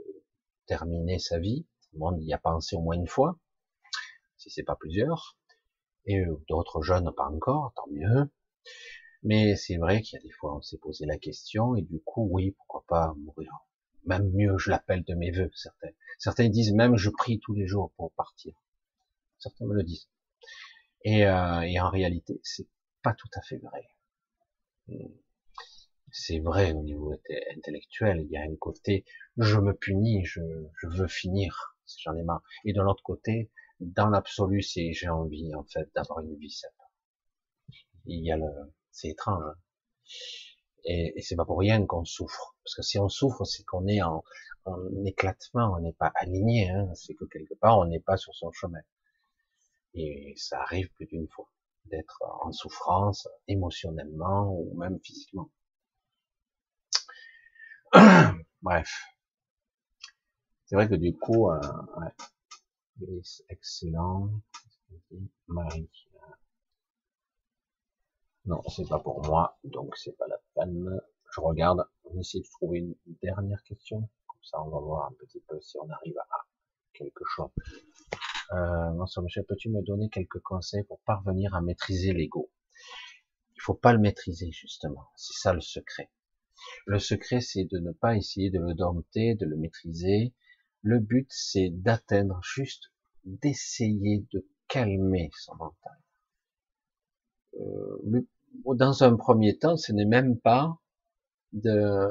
terminer sa vie. Tout le monde y a pensé au moins une fois, si c'est pas plusieurs. Et d'autres jeunes pas encore, tant mieux. Mais c'est vrai qu'il y a des fois on s'est posé la question et du coup oui, pourquoi pas mourir. Même mieux, je l'appelle de mes voeux. Certains, certains disent même je prie tous les jours pour partir. Certains me le disent. Et, euh, et en réalité, c'est pas tout à fait vrai c'est vrai au niveau intellectuel, il y a un côté, je me punis, je, veux finir, j'en ai marre. Et de l'autre côté, dans l'absolu, c'est j'ai envie en fait d'avoir une vie simple. Il y a le, c'est étrange. Hein. Et, et c'est pas pour rien qu'on souffre, parce que si on souffre, c'est qu'on est en, en éclatement, on n'est pas aligné, hein. c'est que quelque part on n'est pas sur son chemin. Et ça arrive plus d'une fois d'être en souffrance émotionnellement ou même physiquement. Bref. C'est vrai que du coup, euh, excellent. Marie. Non, c'est pas pour moi, donc c'est pas la peine. Je regarde, on essaie de trouver une dernière question. Comme ça, on va voir un petit peu si on arrive à quelque chose. Euh, Monsieur Michel, peux-tu me donner quelques conseils pour parvenir à maîtriser l'ego? Il faut pas le maîtriser justement. C'est ça le secret. Le secret, c'est de ne pas essayer de le dompter, de le maîtriser. Le but, c'est d'atteindre juste, d'essayer de calmer son mental. Euh, dans un premier temps, ce n'est même pas de,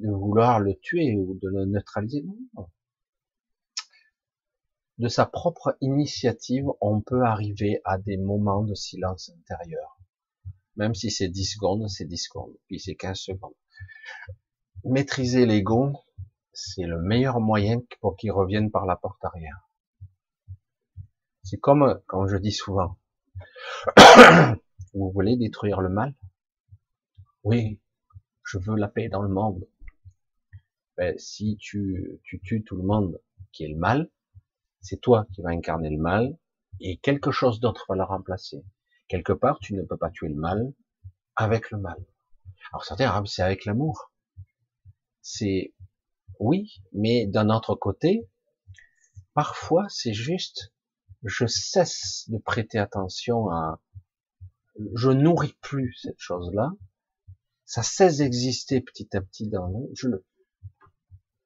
de, vouloir le tuer ou de le neutraliser. De sa propre initiative, on peut arriver à des moments de silence intérieur. Même si c'est 10 secondes, c'est 10 secondes, puis c'est 15 secondes. Maîtriser l'ego, c'est le meilleur moyen pour qu'il revienne par la porte arrière. C'est comme quand je dis souvent, vous voulez détruire le mal? Oui, je veux la paix dans le monde. Ben, si tu, tu tues tout le monde qui est le mal, c'est toi qui vas incarner le mal et quelque chose d'autre va le remplacer. Quelque part, tu ne peux pas tuer le mal avec le mal. Alors certains, ah, c'est avec l'amour. C'est oui, mais d'un autre côté, parfois c'est juste, je cesse de prêter attention à, je nourris plus cette chose-là, ça cesse d'exister petit à petit dans nous, je le,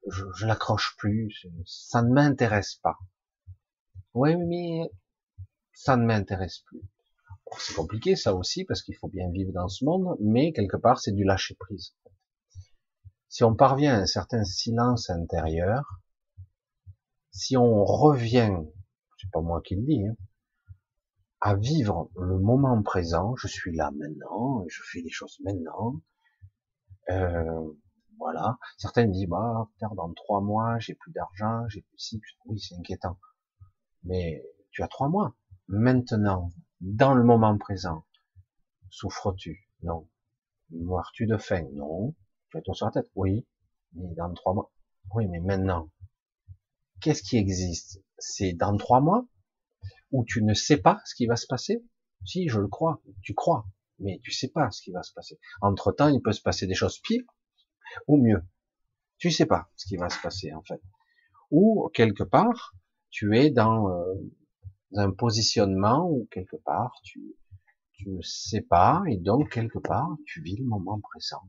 je, je l'accroche plus, ça ne m'intéresse pas. Oui, mais ça ne m'intéresse plus. C'est compliqué ça aussi parce qu'il faut bien vivre dans ce monde, mais quelque part c'est du lâcher prise. Si on parvient à un certain silence intérieur, si on revient, c'est pas moi qui le dis, hein, à vivre le moment présent, je suis là maintenant, je fais des choses maintenant, euh, voilà. Certains disent, bah, dans trois mois, j'ai plus d'argent, j'ai plus si, oui, c'est inquiétant. Mais tu as trois mois. Maintenant, dans le moment présent, souffres-tu? Non. Meurs-tu de faim? Non. Tu as ton sur la tête? Oui. Mais dans trois mois? Oui, mais maintenant, qu'est-ce qui existe? C'est dans trois mois? Où tu ne sais pas ce qui va se passer? Si, je le crois. Tu crois, mais tu sais pas ce qui va se passer. Entre temps, il peut se passer des choses pires ou mieux. Tu sais pas ce qui va se passer en fait. Ou quelque part, tu es dans, euh, un positionnement où quelque part tu, tu ne sais pas et donc quelque part tu vis le moment présent.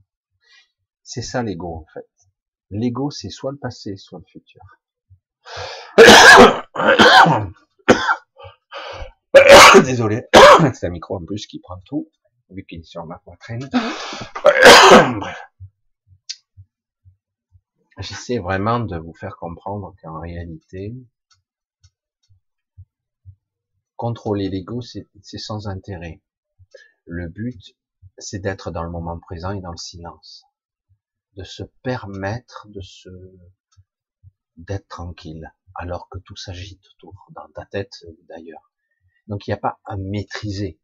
C'est ça l'ego en fait. L'ego c'est soit le passé, soit le futur. Désolé, c'est un micro en plus qui prend tout, vu qu'il est sur ma poitrine. J'essaie vraiment de vous faire comprendre qu'en réalité, Contrôler l'ego, c'est sans intérêt. Le but, c'est d'être dans le moment présent et dans le silence. De se permettre de se, d'être tranquille, alors que tout s'agite autour, dans ta tête d'ailleurs. Donc il n'y a pas à maîtriser.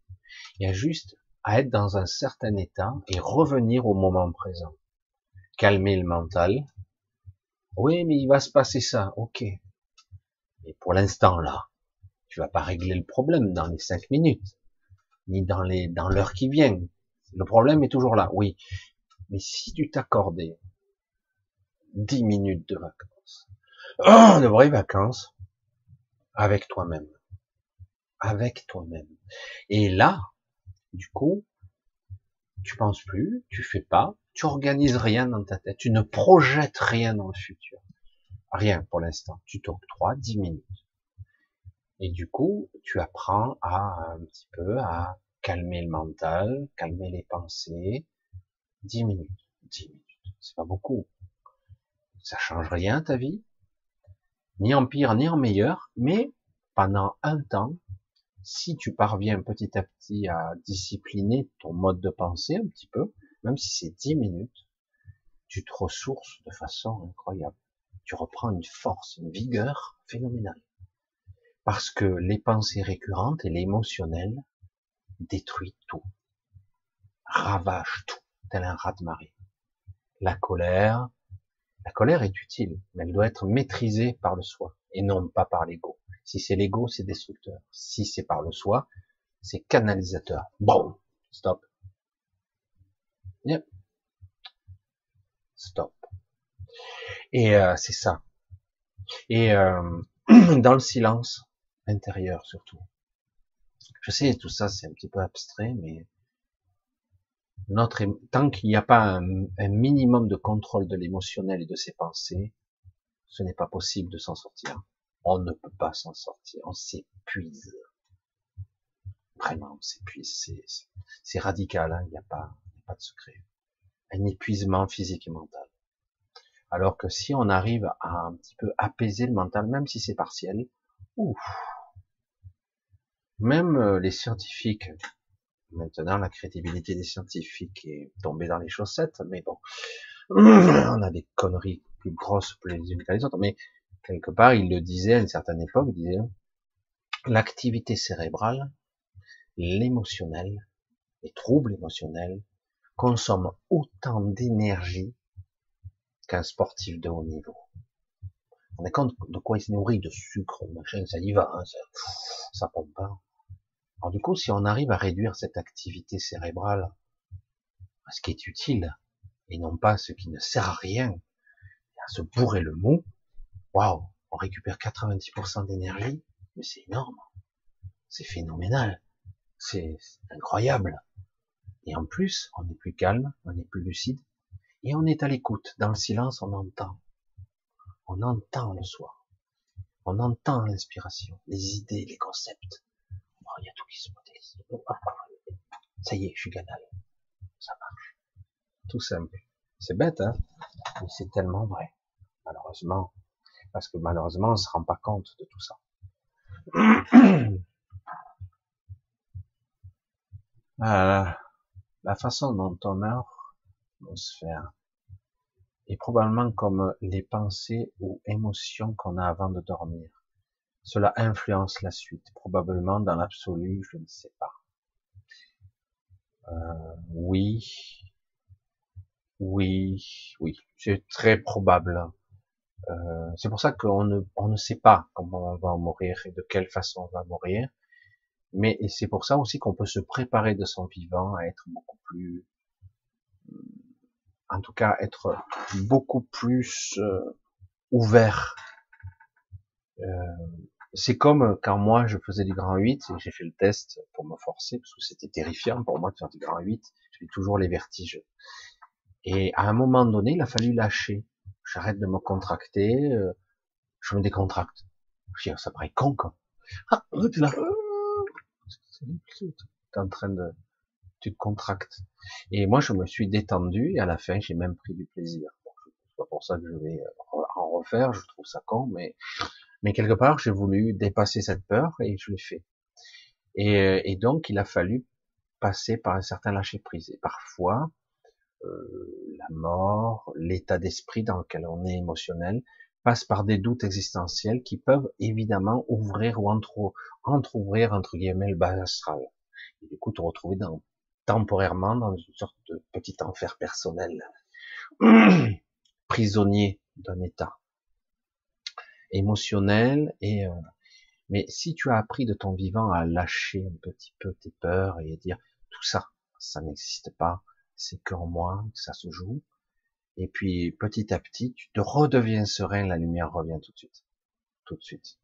Il y a juste à être dans un certain état et revenir au moment présent. Calmer le mental. Oui, mais il va se passer ça. Ok. Mais pour l'instant là, tu vas pas régler le problème dans les cinq minutes, ni dans les dans l'heure qui vient. Le problème est toujours là, oui. Mais si tu t'accordais dix minutes de vacances, oh, de vraies vacances, avec toi-même, avec toi-même. Et là, du coup, tu penses plus, tu fais pas, tu organises rien dans ta tête, tu ne projettes rien dans le futur. Rien pour l'instant. Tu t'octroies dix minutes. Et du coup, tu apprends à un petit peu à calmer le mental, calmer les pensées. 10 minutes. 10 minutes. C'est pas beaucoup. Ça change rien ta vie. Ni en pire, ni en meilleur. Mais pendant un temps, si tu parviens petit à petit à discipliner ton mode de pensée un petit peu, même si c'est 10 minutes, tu te ressources de façon incroyable. Tu reprends une force, une vigueur phénoménale. Parce que les pensées récurrentes et l'émotionnel détruisent tout, ravagent tout, tel un rat de marée. La colère, la colère est utile, mais elle doit être maîtrisée par le soi et non pas par l'ego. Si c'est l'ego, c'est destructeur. Si c'est par le soi, c'est canalisateur. Bon, stop. Yep. Stop. Et euh, c'est ça. Et euh, dans le silence intérieur surtout. Je sais, tout ça c'est un petit peu abstrait, mais notre, tant qu'il n'y a pas un, minimum de contrôle de l'émotionnel et de ses pensées, ce n'est pas possible de s'en sortir. On ne peut pas s'en sortir. On s'épuise. Vraiment, on s'épuise. C'est radical. Hein. Il n'y a pas, pas de secret. Un épuisement physique et mental. Alors que si on arrive à un petit peu apaiser le mental, même si c'est partiel, ouf, même euh, les scientifiques, maintenant la crédibilité des scientifiques est tombée dans les chaussettes, mais bon, on a des conneries plus grosses les unes que les autres, mais quelque part, il le disait à une certaine époque, il disait, l'activité cérébrale, l'émotionnel, les troubles émotionnels, consomment autant d'énergie qu'un sportif de haut niveau. On est compte de quoi il se nourrit de sucre, machin, ça y va, hein, ça, ça pompe pas. Alors du coup, si on arrive à réduire cette activité cérébrale à ce qui est utile, et non pas ce qui ne sert à rien, à se bourrer le mou, waouh, on récupère 90% d'énergie, mais c'est énorme, c'est phénoménal, c'est incroyable. Et en plus, on est plus calme, on est plus lucide, et on est à l'écoute. Dans le silence, on entend. On entend le soir. On entend l'inspiration, les idées, les concepts. Oh, il y a tout qui se modélise. Ça y est, je suis canal. Ça marche. Tout simple. C'est bête, hein Mais c'est tellement vrai. Malheureusement. Parce que malheureusement, on se rend pas compte de tout ça. Voilà. La façon dont on meurt. Et probablement comme les pensées ou émotions qu'on a avant de dormir. Cela influence la suite, probablement dans l'absolu, je ne sais pas. Euh, oui, oui, oui, c'est très probable. Euh, c'est pour ça qu'on ne, on ne sait pas comment on va mourir et de quelle façon on va mourir. Mais c'est pour ça aussi qu'on peut se préparer de son vivant à être beaucoup plus en tout cas être beaucoup plus euh, ouvert. Euh, c'est comme quand moi je faisais du grand 8 et j'ai fait le test pour me forcer parce que c'était terrifiant pour moi de faire du grand 8. J'ai toujours les vertiges. Et à un moment donné, il a fallu lâcher. J'arrête de me contracter, euh, je me décontracte. Je dis, ça paraît con quoi. Ah, tu là. T'es en train de, tu te contractes. Et moi, je me suis détendu et à la fin, j'ai même pris du plaisir. C'est pas pour ça que je vais en refaire, je trouve ça con, mais, mais quelque part, j'ai voulu dépasser cette peur et je l'ai fait. Et, et, donc, il a fallu passer par un certain lâcher prise. Et parfois, euh, la mort, l'état d'esprit dans lequel on est émotionnel, passe par des doutes existentiels qui peuvent évidemment ouvrir ou entre, entre-ouvrir entre guillemets le bas astral. Et du coup, te retrouver dans temporairement dans une sorte de petit enfer personnel, prisonnier d'un état émotionnel et euh, mais si tu as appris de ton vivant à lâcher un petit peu tes peurs et dire tout ça, ça n'existe pas, c'est qu'en moi que ça se joue, et puis petit à petit tu te redeviens serein, la lumière revient tout de suite, tout de suite.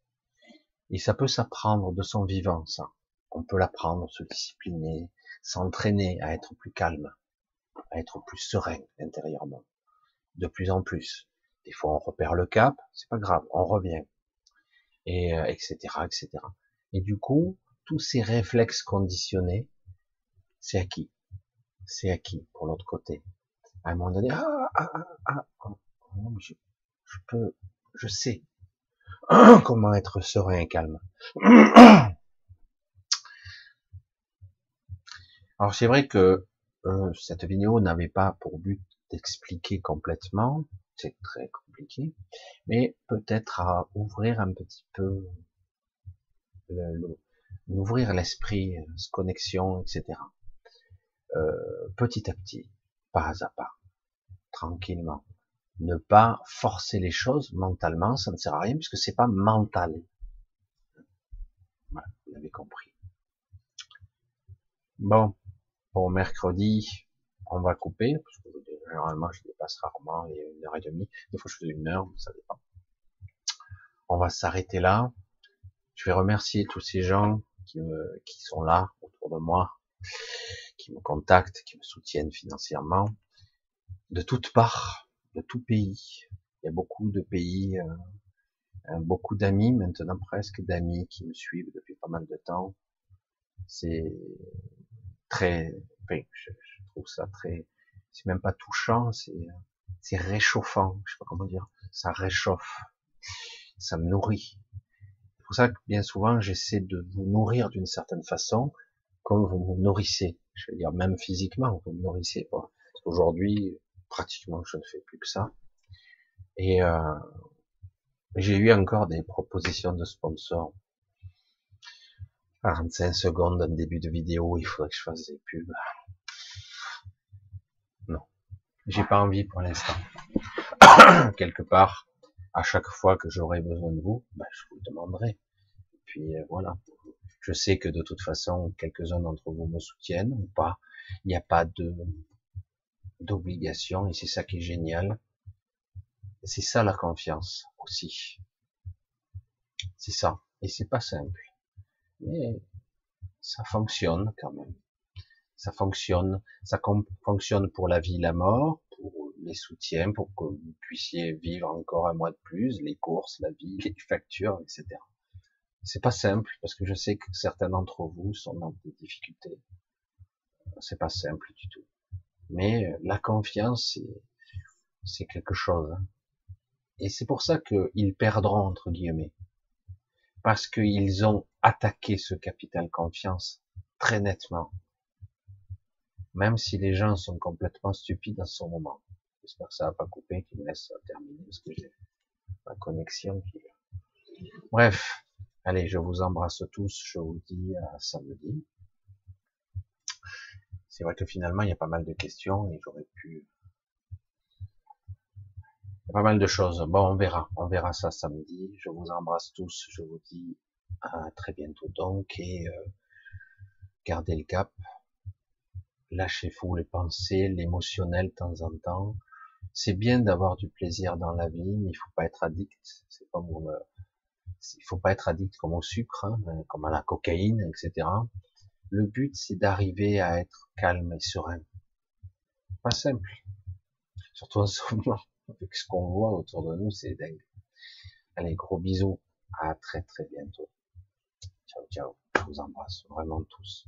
Et ça peut s'apprendre de son vivant, ça. On peut l'apprendre, se discipliner, s'entraîner à être plus calme, à être plus serein intérieurement, de plus en plus. Des fois, on repère le cap, c'est pas grave, on revient, et etc., euh, etc. Et du coup, tous ces réflexes conditionnés, c'est acquis, c'est acquis pour l'autre côté. À un moment donné, ah, ah, ah, ah, oh, oh, je, je peux, je sais comment être serein et calme. Alors c'est vrai que euh, cette vidéo n'avait pas pour but d'expliquer complètement, c'est très compliqué, mais peut-être à ouvrir un petit peu, le, ouvrir l'esprit, euh, connexion, etc. Euh, petit à petit, pas à pas, tranquillement. Ne pas forcer les choses mentalement, ça ne sert à rien puisque c'est pas mental. Voilà, vous l'avez compris. Bon, Bon, mercredi, on va couper, parce que généralement je dépasse rarement une heure et demie. Des fois je fais une heure, ça dépend. on va s'arrêter là. Je vais remercier tous ces gens qui, qui sont là autour de moi, qui me contactent, qui me soutiennent financièrement, de toutes parts, de tout pays. Il y a beaucoup de pays, euh, euh, beaucoup d'amis maintenant presque, d'amis qui me suivent depuis pas mal de temps. C'est très, enfin, je, je, trouve ça très, c'est même pas touchant, c'est, c'est réchauffant, je sais pas comment dire, ça réchauffe, ça me nourrit. C'est pour ça que bien souvent j'essaie de vous nourrir d'une certaine façon, comme vous vous nourrissez. Je veux dire, même physiquement, vous me nourrissez pas. Aujourd'hui, pratiquement, je ne fais plus que ça. Et euh, j'ai eu encore des propositions de sponsors. 45 secondes en début de vidéo, il faudrait que je fasse des pubs. Non, j'ai pas envie pour l'instant. Quelque part, à chaque fois que j'aurai besoin de vous, ben, je vous le demanderai. Et puis euh, voilà. Je sais que de toute façon, quelques-uns d'entre vous me soutiennent ou pas. Il n'y a pas de d'obligation et c'est ça qui est génial. C'est ça la confiance aussi. C'est ça. Et c'est pas simple. Mais ça fonctionne quand même. Ça fonctionne. Ça fonctionne pour la vie, la mort, pour les soutiens, pour que vous puissiez vivre encore un mois de plus, les courses, la vie, les factures, etc. C'est pas simple parce que je sais que certains d'entre vous sont dans des difficultés. C'est pas simple du tout. Mais la confiance, c'est quelque chose. Hein. Et c'est pour ça qu'ils perdront entre guillemets, parce qu'ils ont attaqué ce capital confiance très nettement. Même si les gens sont complètement stupides en ce moment. J'espère que ça va pas couper, qu'ils me laissent terminer parce que j'ai ma connexion. Bref, Allez, je vous embrasse tous, je vous dis à samedi. C'est vrai que finalement, il y a pas mal de questions et j'aurais pu... Pas mal de choses. Bon, on verra. On verra ça samedi. Je vous embrasse tous. Je vous dis à très bientôt donc et euh, gardez le cap. Lâchez-vous les pensées, l'émotionnel de temps en temps. C'est bien d'avoir du plaisir dans la vie, mais il faut pas être addict. C'est comme on, il faut pas être addict comme au sucre, hein, comme à la cocaïne, etc. Le but, c'est d'arriver à être calme et serein. Pas simple. Surtout en ce moment, avec ce qu'on voit autour de nous, c'est dingue. Allez, gros bisous. À très très bientôt. Ciao, ciao. Je vous embrasse vraiment tous.